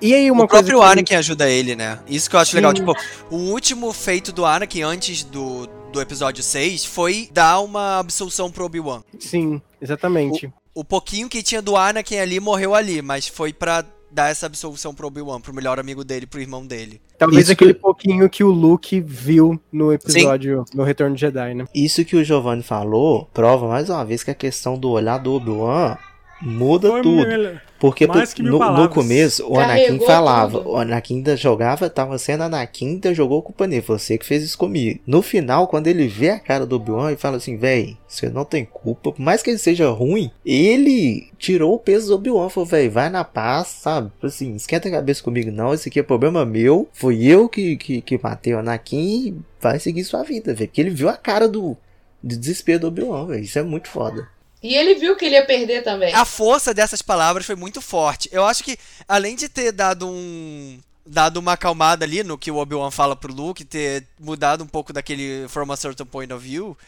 E aí uma o coisa próprio que- Anakin ajuda ele, né? Isso que eu acho Sim. legal. Tipo, o último feito do Anakin antes do, do episódio 6 foi dar uma absolução pro Obi-Wan. Sim, exatamente. O pouquinho que tinha do Anakin ali morreu ali, mas foi pra dar essa absolução pro Obi-Wan, pro melhor amigo dele, pro irmão dele. Talvez isso aquele que- pouquinho que o Luke viu no episódio no Retorno de Jedi, né? Isso que o Giovanni falou prova mais uma vez que a questão do olhar do Obi-Wan muda Foi tudo. mel- Porque no, no começo o Carregou Anakin falava, tudo. o Anakin ainda jogava, tava sendo Anakin, ainda jogou culpa nele, você que fez isso comigo. No final, quando ele vê a cara do Obi-Wan e fala assim, véi, você não tem culpa, por mais que ele seja ruim, ele tirou o peso do Obi-Wan, falou, véi, vai na paz, sabe? Tipo Assim, esquenta a cabeça comigo não, esse aqui é problema meu, foi eu que, que, que matei o Anakin e vai seguir sua vida, velho. Porque ele viu a cara do, do desespero do Obi-Wan, velho, isso é muito foda. E ele viu que ele ia perder também. A força dessas palavras foi muito forte. Eu acho que, além de ter dado um. Dado uma acalmada ali no que o Obi-Wan fala pro Luke, ter mudado um pouco daquele from a certain point of view.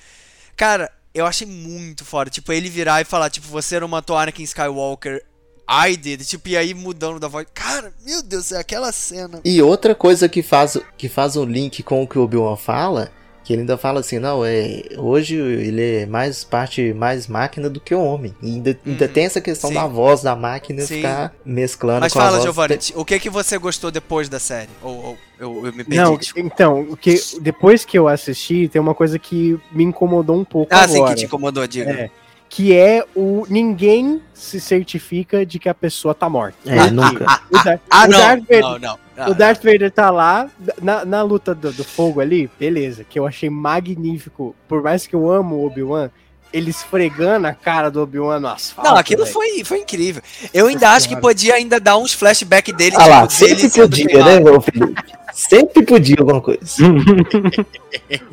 Cara, eu achei muito foda. Tipo, ele virar e falar, tipo, você não matou Anakin Skywalker, I did. Tipo, e aí mudando da voz. Cara, meu Deus, é aquela cena. E outra coisa que faz, que faz um link com o que o Obi-Wan fala, que ele ainda fala assim, não, é, hoje ele é mais parte, mais máquina do que homem. E ainda, ainda Uhum. tem essa questão Sim. da voz da máquina Sim. ficar mesclando Mas com a fala, voz Giovanni, de- o que que você gostou depois da série? Ou, ou eu, eu me perdi. Não, desculpa. então, o que depois que eu assisti, tem uma coisa que me incomodou um pouco ah, sim, agora. que te incomodou, diga. É, que é o ninguém se certifica de que a pessoa tá morta. É, nunca. O, Dar- Ah, o não. Darth Vader, Não, não. Ah, o Darth Vader tá lá na, na luta do, do fogo ali, beleza, que eu achei magnífico. Por mais que eu amo o Obi-Wan, ele esfregando a cara do Obi-Wan no asfalto. Não, aquilo foi, foi incrível. Eu ainda acho que podia ainda dar uns flashback dele. Ah lá, tipo, dele sempre podia, né, meu filho? Sempre podia alguma coisa.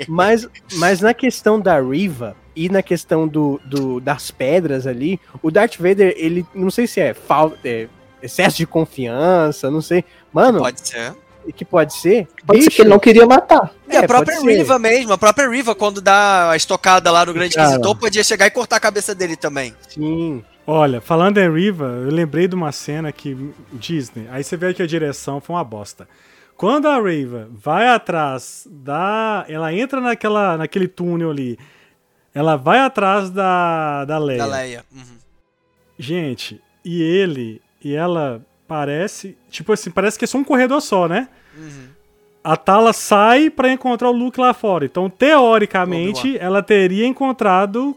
Mas, mas na questão da Riva e na questão do, do- das pedras ali, o Darth Vader, ele, não sei se é, falta, é excesso de confiança, não sei. Mano, Pode ser. que pode ser? Pode ser bicho, que ele não queria matar. E a É, própria pode ser. Riva mesmo, a própria Riva, quando dá a estocada lá no Grande Cara. Inquisitor, podia chegar e cortar a cabeça dele também. Sim. Olha, falando em Riva, eu lembrei de uma cena que Disney, aí você vê que a direção foi uma bosta. Quando a Riva vai atrás da, ela entra naquela, naquele túnel ali, ela vai atrás da da Leia. Da Leia. Uhum. Gente, e ele e ela parece, tipo assim, parece que é só um corredor só, né? Uhum. A Tala sai pra encontrar o Luke lá fora. Então, teoricamente, ela teria encontrado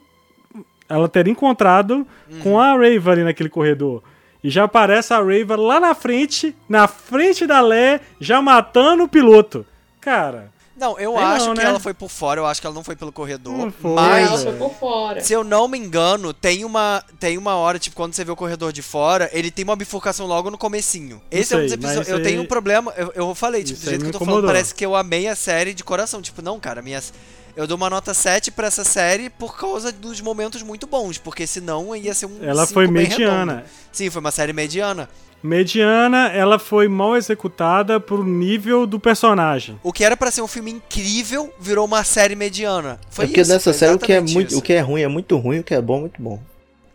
ela teria encontrado com a Rava ali naquele corredor. E já aparece a Rava lá na frente, na frente da Lé, já matando o piloto. Cara, Não, eu Sei acho não, que né? ela foi por fora, eu acho que ela não foi pelo corredor. Foi, Ela mas, foi por fora. se eu não me engano, tem uma, tem uma hora, tipo, quando você vê o corredor de fora, ele tem uma bifurcação logo no comecinho. Esse é um sei, dos episódios. Eu aí- tenho um problema, eu, eu falei, tipo, Isso do jeito que eu tô falando, incomodou. parece que eu amei a série de coração. Tipo, não, cara, minhas. Eu dou uma nota 7 pra essa série por causa dos momentos muito bons, porque senão ia ser um. ela foi mediana. redondo. Sim, foi uma série mediana. Mediana, ela foi mal executada pro nível do personagem. O que era pra ser um filme incrível virou uma série mediana. Foi é porque isso, nessa série o que, é exatamente muito, isso. o que é ruim é muito ruim, o que é bom é muito bom.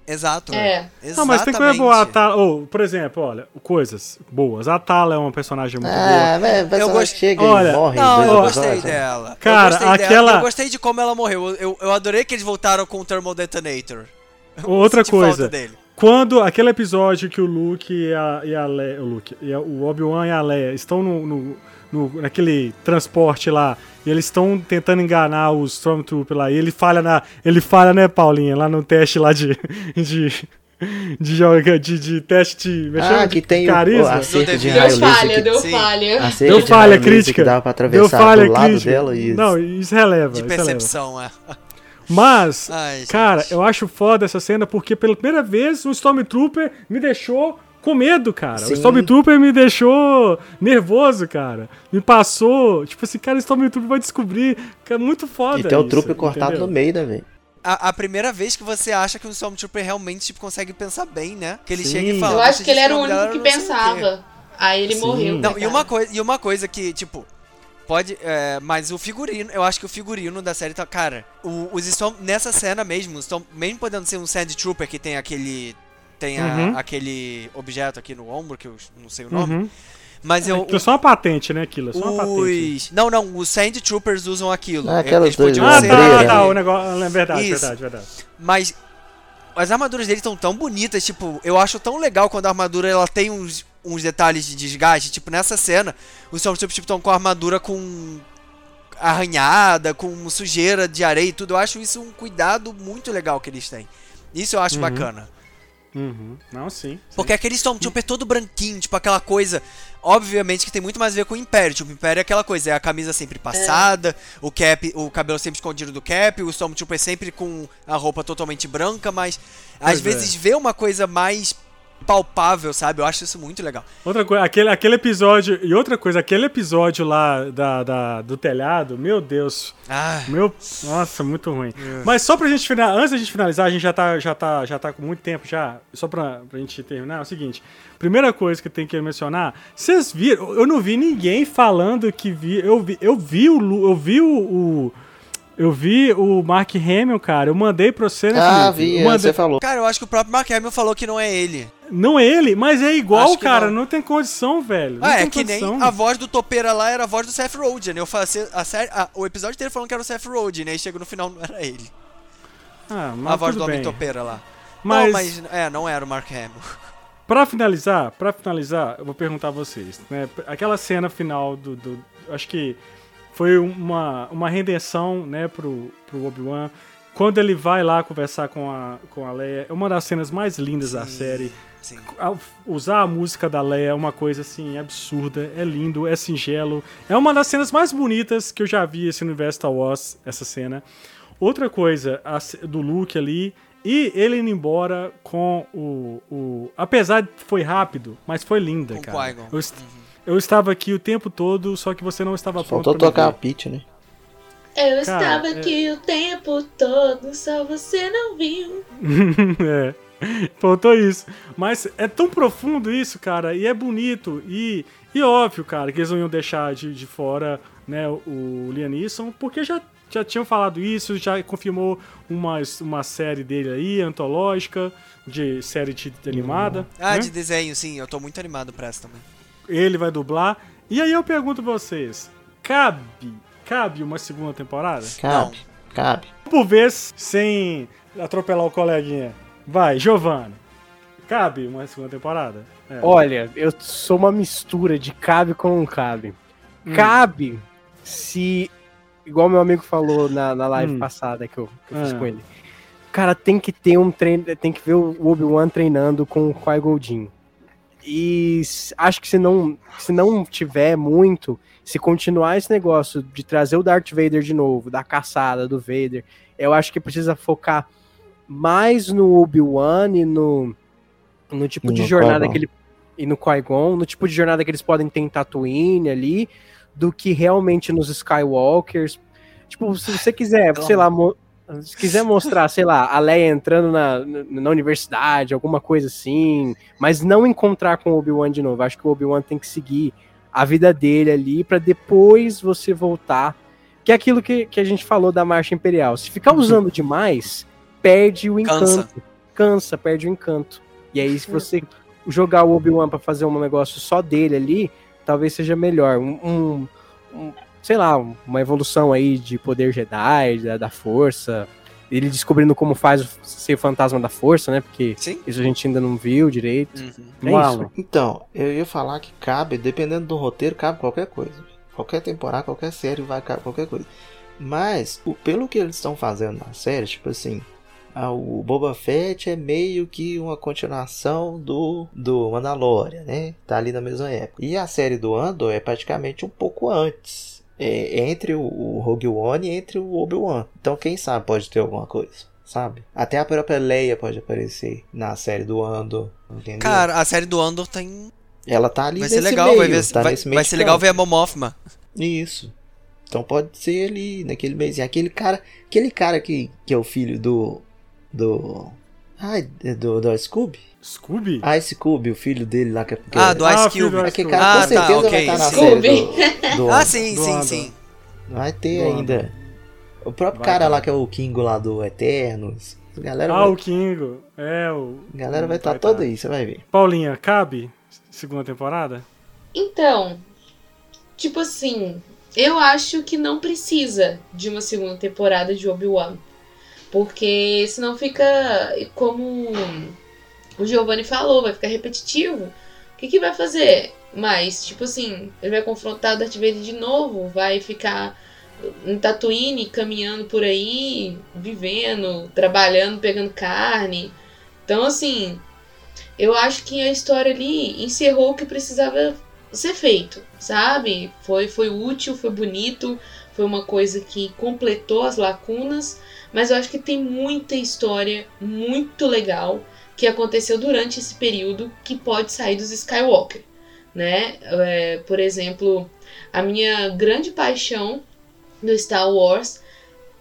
Exato. É. Não, mas tem coisa boa. A Exatamente. Tala, ou, por exemplo, olha, coisas boas. A Tala é uma personagem muito boa. Ah, velho, o personagem gost- chega Olha, e morre Não, eu gostei dela. Cara, eu gostei aquela- Dela. Eu gostei de como ela morreu. Eu, eu, eu adorei que eles voltaram com o Thermal Detonator. *laughs* Eu Outra coisa. Quando aquele episódio que o Luke e a, e a Leia, o Luke, e a- o Obi-Wan e a Leia estão no, no- no- naquele transporte lá e eles estão tentando enganar os Stormtrooper lá e ele falha na, ele falha, né, Paulinha, lá no teste lá de de de, joga- de, de teste de, é Ah, que tem o, o carisma. acerto de Deu raio Deu laser falha, que, deu sim. falha. acerto Deu de falha crítica. que dava pra Deu atravessar falha do lado crítica. dela e Não, isso releva. De isso releva. percepção, é. Mas, Ai, cara, eu acho foda essa cena porque pela primeira vez um Stormtrooper me deixou com medo, cara. O Sim. Stormtrooper me deixou nervoso, cara. Me passou, tipo assim, cara, o Stormtrooper vai descobrir. Que é muito foda. E tem o trupe cortado entendeu? no meio, né, velho? A, a primeira vez que você acha que um Stormtrooper realmente tipo, consegue pensar bem, né? Que ele Sim. chega e fala. Eu acho "Você que ele era o único que o quê." pensava. Aí ele Sim. morreu. Não, né, e uma, coisa, e uma coisa que, tipo, pode. é, mas o figurino, eu acho que o figurino da série tá. Cara, o- os Storm. Nessa cena mesmo, os Storm, mesmo podendo ser um Sand Trooper que tem aquele. Tem a- Uhum. aquele objeto aqui no ombro, que eu não sei o nome. Uhum. Mas eu. Aquilo é só uma patente, né, aquilo? É só uma patente. Os... Não, não, os Sand Troopers usam aquilo. Ah, aquelas Eles podiam dois, Ah, ser- tá, ombreira, tá, tá, né? o negócio. É verdade, Isso. verdade, verdade. Mas as armaduras dele estão tão bonitas, tipo, eu acho tão legal quando a armadura ela tem uns, uns detalhes de desgaste. Tipo, nessa cena, os Stormtroopers estão tipo, com a armadura com arranhada, com sujeira de areia e tudo. Eu acho isso um cuidado muito legal que eles têm. Isso eu acho Uhum. bacana. Uhum. Não, sim. Porque aquele Stormtrooper todo branquinho, tipo aquela coisa. Obviamente que tem muito mais a ver com o Império. Tipo, o Império é aquela coisa, é a camisa sempre passada, o cap, o cabelo sempre escondido do cap, o Stormtrooper sempre com a roupa totalmente branca, mas às Pois é. vezes vê uma coisa mais palpável, sabe? Eu acho isso muito legal. Outra coisa, aquele, aquele episódio. E outra coisa, aquele episódio lá da, da- do telhado, meu Deus. Ah, Meu, nossa, muito ruim. Mas só pra gente finalizar, antes da gente finalizar, a gente já tá, já tá, já tá com muito tempo já. Só pra, pra gente terminar, é o seguinte. Primeira coisa que eu tenho que mencionar, vocês viram, eu não vi ninguém falando que vi, eu vi, eu vi o, Lu- eu vi o, o- eu vi o Mark Hamill, cara, eu mandei pra você, né, Ah, vi, é, mandei- você falou. cara, eu acho que o próprio Mark Hamill falou que não é ele. Não é ele, mas é igual, cara, não. não. tem condição, velho. Não ah, tem é que condição. nem a voz do topeira lá era a voz do Seth Rogen. Eu falei, a série, a- o episódio inteiro falando que era o Seth Rogen, aí chega no final não era ele. Ah, mas a voz tudo do homem topeira lá. Mas- Não, mas é, não era o Mark Hamill. *laughs* Pra finalizar, para finalizar, eu vou perguntar a vocês, né? Aquela cena final do, do- acho que foi uma, uma redenção, né, pro, pro Obi-Wan. Quando ele vai lá conversar com a, com a Leia, é uma das cenas mais lindas da Sim. série. Sim. Usar a música da Leia é uma coisa assim absurda, é lindo, é singelo. É uma das cenas mais bonitas que eu já vi esse universo Star Wars, essa cena. Outra coisa, a do Luke ali e ele indo embora com o, o apesar de foi rápido, mas foi linda, Com cara. Eu, est- eu estava aqui o tempo todo, só que você não estava pronto Faltou pra me tocar a pitch, né? Eu Cara, estava é- aqui o tempo todo, só você não viu. *laughs* é. Faltou isso. Mas é tão profundo isso, cara, e é bonito. E, e óbvio, cara, que eles não iam deixar de, de fora né, o Liam Neeson, porque já, já tinham falado isso, já confirmou uma, uma série dele aí, antológica, de série de, de animada. Ah, né? de desenho, sim. Eu tô muito animado pra essa também. Ele vai dublar. E aí eu pergunto pra vocês: cabe, cabe uma segunda temporada? Cabe, cabe. Por vez, sem atropelar o coleguinha. Vai, Giovanni. Cabe uma segunda temporada? É. Olha, eu sou uma mistura de cabe com não cabe. Hum. Cabe se, igual meu amigo falou na, na live Hum. passada que eu, que eu fiz Ah. com ele. Cara, tem que ter um treino, tem que ver o Obi-Wan treinando com o Qui-Gon Jinn. E acho que se não, se não tiver muito, se continuar esse negócio de trazer o Darth Vader de novo, da caçada do Vader, eu acho que precisa focar mais no Obi-Wan e no, no tipo E de no jornada que ele e no Qui-Gon, no tipo de jornada que eles podem ter em Tatooine ali, do que realmente nos Skywalkers. Tipo, se você quiser, sei lá, mo- se quiser mostrar, sei lá, a Leia entrando na, na, universidade, alguma coisa assim, mas não encontrar com o Obi-Wan de novo. Acho que o Obi-Wan tem que seguir a vida dele ali pra depois você voltar. Que é aquilo que, que a gente falou da Marcha Imperial. Se ficar usando demais, perde o encanto. Cansa. Cansa, perde o encanto. E aí, se você jogar o Obi-Wan pra fazer um negócio só dele ali, talvez seja melhor. Um, um- um- sei lá, uma evolução aí de poder Jedi, da, da força. Ele descobrindo como faz o- ser fantasma da força, né? Porque Sim. isso a gente ainda não viu direito. Uhum. É isso. Então, eu ia falar que cabe, dependendo do roteiro, cabe qualquer coisa. Qualquer temporada, qualquer série vai caber qualquer coisa. Mas, o, pelo que eles estão fazendo na série, tipo assim, o Boba Fett é meio que uma continuação do, do Mandalorian, né? Tá ali na mesma época. E a série do Andor é praticamente um pouco antes. É, entre o, o Rogue One e entre o Obi-Wan. Então, quem sabe pode ter alguma coisa. Sabe? Até a própria Leia pode aparecer na série do Andor. Entendeu? Cara, a série do Andor tem. Ela tá ali Vai nesse ser legal, meio, vai, ver, tá vai, vai ser legal ver a Mon Mothma. Isso. Então pode ser ali, naquele mês. Aquele cara, aquele cara que, que é o filho do. Do. Ai, do, do Scooby? Scooby? Ah, esse Scooby, o filho dele lá que é que Ah, é- do Ah, Ice filho do Cube. Ice Aquele Cube. cara Ah, com certeza tá, vai ok, estar na sim. série do, do Ah, sim, Do sim, sim. Vai ter Do ainda. O próprio Vai cara ter. lá que é o Kingo lá do Eternos. A galera Ah, vai, o Kingo. É, o. a galera vai estar tá. toda aí, você vai ver. Paulinha, cabe? Segunda temporada? Então, tipo assim, eu acho que não precisa de uma segunda temporada de Obi-Wan. Porque senão fica como o Giovanni falou, vai ficar repetitivo. O que, que vai fazer? Mas, tipo assim, ele vai confrontar o Darth Vader de novo, vai ficar em Tatooine, caminhando por aí, vivendo, trabalhando, pegando carne. Então, assim, eu acho que a história ali encerrou o que precisava ser feito, sabe? Foi, foi útil, foi bonito, foi uma coisa que completou as lacunas, mas eu acho que tem muita história muito legal que aconteceu durante esse período que pode sair dos Skywalker, né? É, por exemplo, a minha grande paixão do Star Wars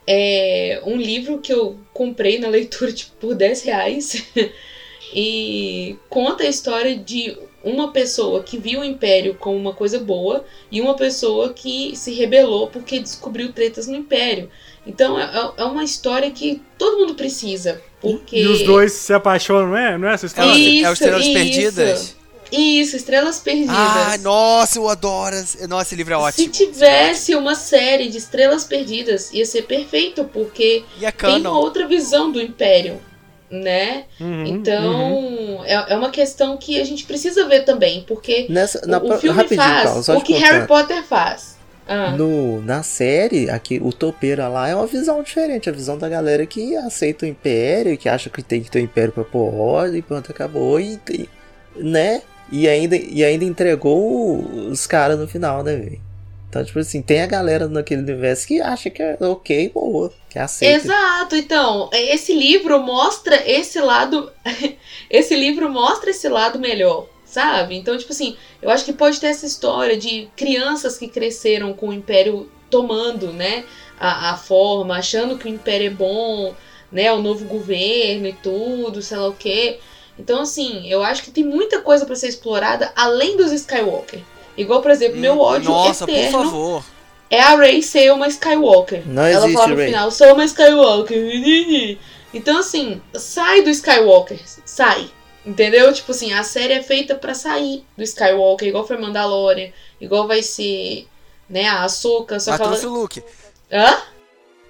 é um livro que eu comprei na *laughs* leitura tipo, por 10 reais *laughs* e conta a história de uma pessoa que viu o Império como uma coisa boa e uma pessoa que se rebelou porque descobriu tretas no Império. Então é, é uma história que todo mundo precisa. Porque... E os dois se apaixonam, não é? Não é essa história? Isso, é o Estrelas isso. Perdidas? Isso, Estrelas Perdidas. Ah, nossa, eu adoro. Nossa, esse livro é ótimo. Se tivesse uma série de Estrelas Perdidas, ia ser perfeito, porque E a tem uma outra visão do Império, né? Uhum, Então, uhum. é, é uma questão que a gente precisa ver também, porque Nessa, na, o, o filme faz Paulo, o que. Harry Potter faz. Ah, No, na série, aqui, o topeira lá é uma visão diferente. A visão da galera que aceita o império, que acha que tem que ter o império pra pôr ordem, pronto, acabou. E, tem- né? E ainda, e ainda entregou os caras no final, né, velho? Então, tipo assim, tem a galera naquele universo que acha que é ok, boa, que aceita. Exato, então, esse livro mostra esse lado. *laughs* esse livro mostra esse lado melhor, sabe? Então, tipo assim, eu acho que pode ter essa história de crianças que cresceram com o Império tomando, né, a, a forma, achando que o Império é bom, né, o novo governo e tudo, sei lá o quê. Então, assim, eu acho que tem muita coisa pra ser explorada além dos Skywalker. Igual, por exemplo, meu ódio Hum, Nossa, por eterno favor. é a Rey ser uma Skywalker. Não Ela existe fala no Rey. final, sou uma Skywalker. *laughs* Então, assim, sai do Skywalker. Sai. Entendeu? Tipo assim, a série é feita pra sair do Skywalker, igual foi Mandalorian, igual vai ser, né, a Ahsoka, só Mas que ela... trouxe o Luke. Hã?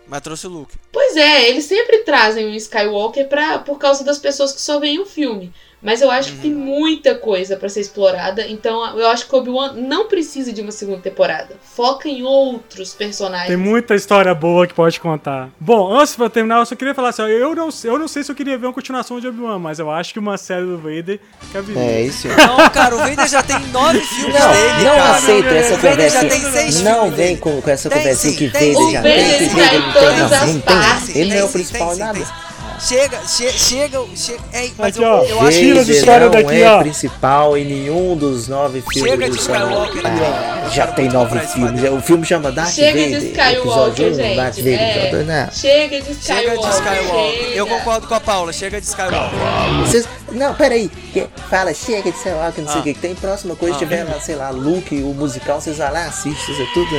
Mas trouxe o Luke. Pois é, eles sempre trazem um Skywalker pra, por causa das pessoas que só veem o filme. Mas eu acho que tem muita coisa pra ser explorada. Então eu acho que Obi-Wan não precisa de uma segunda temporada. Foca em outros personagens. Tem muita história boa que pode contar. Bom, antes pra terminar, eu só queria falar assim, ó, eu não, eu não sei se eu queria ver uma continuação de Obi-Wan, mas eu acho que uma série do Vader caberia. É isso. Não, cara, o Vader já tem nove filmes Não, dele, não cara. aceito essa O Vader já conversa. tem seis Não filmes vem dele. com, com essa Tem conversa sim, que tem Vader já tem, Vader Vader não não, não. Ele não é o principal nada. Chega, che, chega, chega. Ei, mas Aqui, eu, ó. eu acho Vader história não daqui, é ó. principal em nenhum dos nove filmes Chega do de. Skywalker, Ah, já tem nove filmes. O filme chama Darth Chega de Vader. Skywalker, episódio 1, gente. Darth Vader. É. episódio dois, não. Chega de Chega Skywalker. de Skywalker. chega. Eu concordo com a Paula, chega de Skywalker. Vocês, não, peraí. Que, fala, chega de Skywalker, não sei Ah. o que. que Tem próxima coisa, Ah. tiver lá, sei lá, Luke, o musical, vocês vão lá, assistem, vocês é tudo.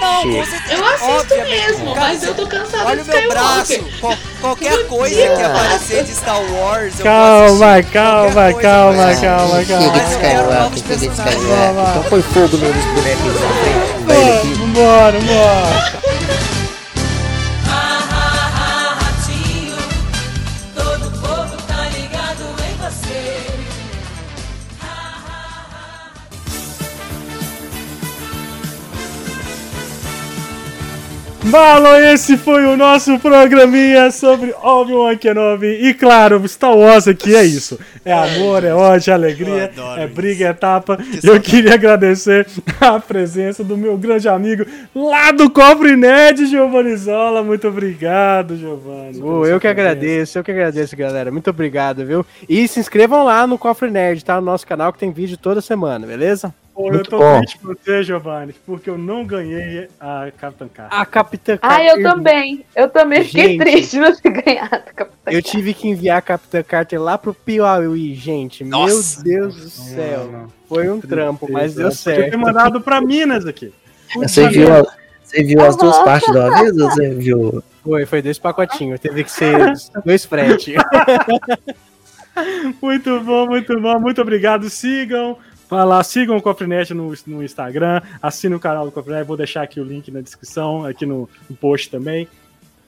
Não, chega. Eu assisto obviamente. mesmo, mas eu tô cansada Olha de o meu Skywalker. braço. Qual- qualquer coisa. Que aparecer de Star Wars, Calma, calma, coisa, calma, mas- calma, Chega de calma. Skywalker, chega de. Skywalker. Então põe fogo nos bonequinhos na frente. Vai Vambora, vambora, Marlon, esse foi o nosso programinha sobre Obi-Wan Kenobi. E claro, Star Wars aqui é isso. É amor, é ódio, é alegria, é isso. briga, é tapa. Eu queria agradecer a presença do meu grande amigo lá do Cofre Nerd, Giovanni Zola. Muito obrigado, Giovanni. Ô, pela eu que agradeço, eu que agradeço, galera. Muito obrigado, viu? E se inscrevam lá no Cofre Nerd, tá? No nosso canal que tem vídeo toda semana, beleza? Pô, eu Muito tô bom. triste por você, Giovanni, porque eu não ganhei a Capitã Carter. A Capitã Ah, Carter. eu também. Eu também fiquei Gente. triste de não ter ganhado, Capitã. Eu tive que enviar a Capitã Carter lá pro Piauí, gente. Nossa. Meu Deus do céu. Não, não. Foi um trampo, mas deu Podia ter certo. mandado pra Minas aqui. Você viu, a- você viu as duas partes uma vez ou você viu? Foi, foi dois pacotinhos. Teve que ser dois frete. *laughs* Muito bom, muito bom. Muito obrigado. Sigam. Vai lá, sigam o Cofrenet no, no Instagram. Assinem o canal do Cofrenet. Vou deixar aqui o link na descrição, aqui no, no post também.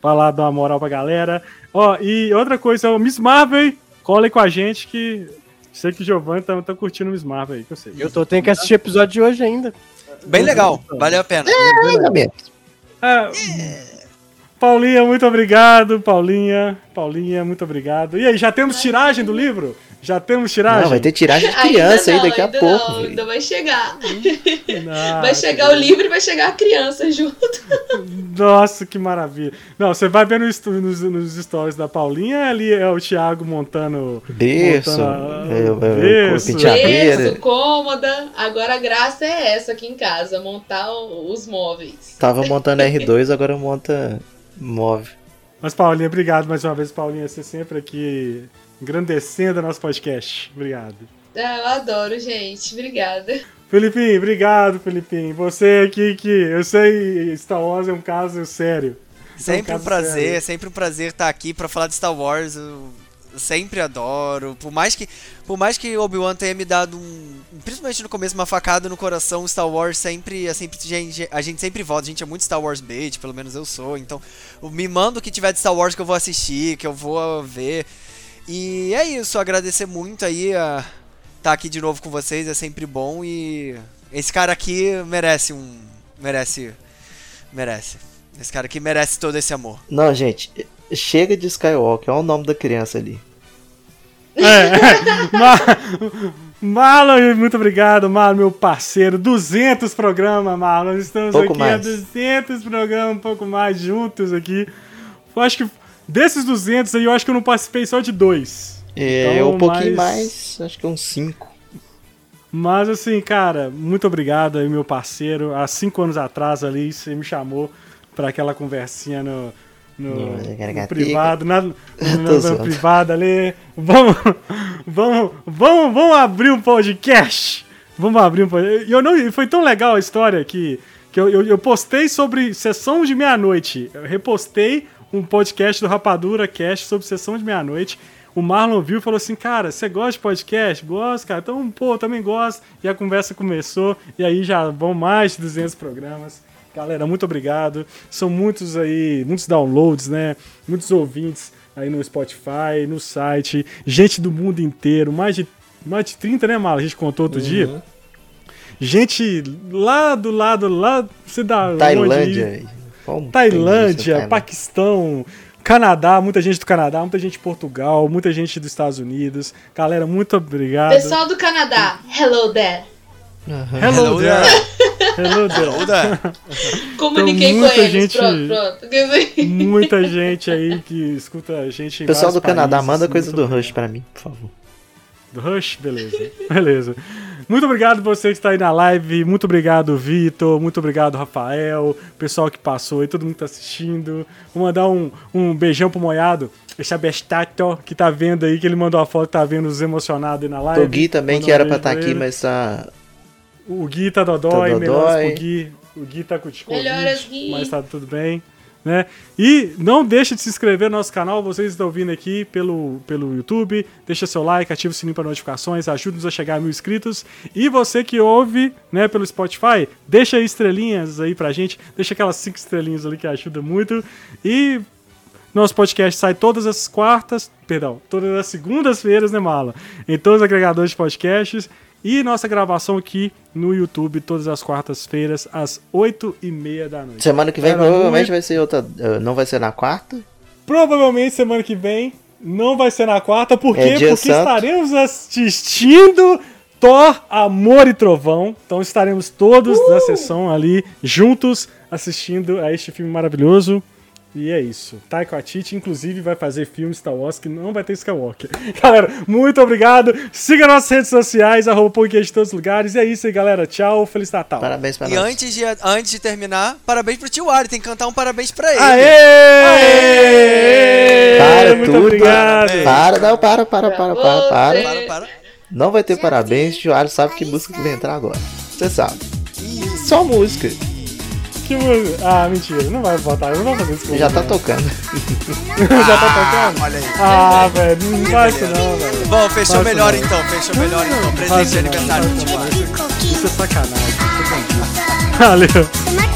Vai lá dar uma moral pra galera. Ó, e outra coisa, o Miss Marvel, colhem com a gente que. Sei que o Giovanni tá, tá curtindo o Miss Marvel aí, que eu sei. Eu tô tendo que assistir o episódio de hoje ainda. Bem legal, valeu a pena. Ou menos. Ah, Paulinha, muito obrigado. Paulinha, Paulinha, muito obrigado. E aí, já temos tiragem do livro? Já temos tiragem? Não, vai ter tiragem de *laughs* Ainda criança aí não, daqui a ainda pouco. não, ainda vai chegar. *laughs* Ah, vai chegar o livro e vai chegar a criança junto. *laughs* Nossa, que maravilha. Não, você vai ver no estu- nos, nos stories da Paulinha, ali é o Thiago montando. Berço, montando a- é, é, o berço. cômoda. Agora a graça é essa aqui em casa, montar os móveis. Tava montando R2, agora monta móvel. Mas, Paulinha, obrigado mais uma vez, Paulinha. Você sempre aqui engrandecendo o nosso podcast. Obrigado. Ah, eu adoro, gente. Obrigada. Felipinho, obrigado, Felipinho. Você aqui que. Eu sei, Star Wars é um caso sério. Sempre um caso prazer, sério. sempre um prazer estar aqui pra falar de Star Wars. Eu sempre adoro. Por mais que, por mais que Obi-Wan tenha me dado um, principalmente no começo, uma facada no coração, Star Wars sempre, é sempre gente- a gente sempre volta. A gente é muito Star Wars bait, pelo menos eu sou. Então, me manda o que tiver de Star Wars que eu vou assistir, que eu vou ver. E é isso, agradecer muito aí a estar aqui de novo com vocês, é sempre bom e esse cara aqui merece um merece merece. Esse cara aqui merece todo esse amor. Não, gente, chega de Skywalker, olha o nome da criança ali. É, Ma- Marlon, muito obrigado, Marlon, meu parceiro. 200 programas, Marlon. Estamos Pouco aqui mais. há 200 programas, um pouco mais juntos aqui. Eu acho que desses 200 aí, eu acho que eu não participei só de dois. É, Então, um pouquinho mais, acho que uns 5. Mas assim, cara, muito obrigado aí, meu parceiro. Há cinco anos atrás ali, você me chamou pra aquela conversinha no, no, No privado, na, *laughs* na, na privada ali. Vamos, *laughs* vamos, vamos, vamos abrir um podcast. Vamos abrir um podcast. E eu não, foi tão legal a história que, que eu, eu, eu postei sobre sessão de meia-noite. Eu repostei um podcast do Rapadura Cast sobre sessão de meia-noite. O Marlon viu e falou assim: Cara, você gosta de podcast? Gosto, cara. Então, pô, também gosto. E a conversa começou. E aí já vão mais de 200 programas. Galera, muito obrigado. São muitos aí, muitos downloads, né? Muitos ouvintes. aí no Spotify, no site, gente do mundo inteiro, mais de, mais de 30, né, Mala? A gente contou outro dia. Gente lá do lado, lá, você dá onde Tailândia. Isso Tailândia, Tailândia? Paquistão, Canadá, muita gente do Canadá, muita gente de Portugal, muita gente dos Estados Unidos. Galera, muito obrigado. Pessoal do Canadá, hello there. Aham. Hello, Hello there. Hello there. *laughs* Comuniquei Então, com muita eles. gente- Pronto, pronto. Muita gente aí que escuta a gente em Pessoal do Canadá, países. manda coisa do. Rush pra mim, por favor. Do Rush? Beleza. *laughs* Beleza. Muito obrigado você que está aí na live. Muito obrigado, Vitor. Muito obrigado, Rafael. Pessoal que passou aí, todo mundo que tá assistindo. Vou mandar um, um beijão pro Moiado. Esse abestato que tá vendo aí, que ele mandou a foto, tá vendo os emocionados aí na live. O Gui também, Mandar que um era pra estar aqui, ele. mas tá. O Gui tá dodói, Tá melhoras dodói. pro Gui. O Gui tá com Covid, Melhoras, Gui. mas tá tudo bem. Né? E não deixe de se inscrever no nosso canal, vocês estão vindo aqui pelo, pelo YouTube, deixa seu like, ativa o sininho para notificações, ajuda-nos a chegar a mil inscritos. E você que ouve né, pelo Spotify, deixa aí estrelinhas aí pra gente, deixa aquelas cinco estrelinhas ali que ajuda muito. E nosso podcast sai todas as quartas, perdão, todas as segundas-feiras, né, Mala? Em todos os agregadores de podcasts. E nossa gravação aqui no YouTube, todas as quartas-feiras, às 8h30 da noite. Semana que vem Era provavelmente muito- vai ser outra. eh, Não vai ser na quarta? Provavelmente semana que vem não vai ser na quarta, por É quê? dia Porque santo. estaremos assistindo Thor, Amor e Trovão. Então estaremos todos Uh! na sessão ali, juntos, assistindo a este filme maravilhoso. E é isso. Taika Waititi, inclusive, vai fazer filme Star Wars que não vai ter Skywalker. *laughs* Galera, muito obrigado. Siga nossas redes sociais, arroba podcast em todos os lugares. E é isso aí, galera. Tchau, Feliz Natal. Parabéns pra E nós. antes de, antes de terminar, parabéns pro tio Ari, tem que cantar um parabéns pra ele. Aê! Para muito tudo. obrigado. Para, não, para, para, para, para, para. Para, para. Não vai ter parabéns, tio Alho sabe que música que vai entrar agora. Você sabe. Só música. Que? Ah, mentira. Não vai botar. Eu não vou fazer isso com Já tá tocando. *laughs* Já tá tocando? Olha aí. Ah, velho. Não faz isso não, velho. Bom, fechou melhor então, fechou melhor então. Presente de aniversário pro isso é sacanagem. Isso é. *laughs* Valeu.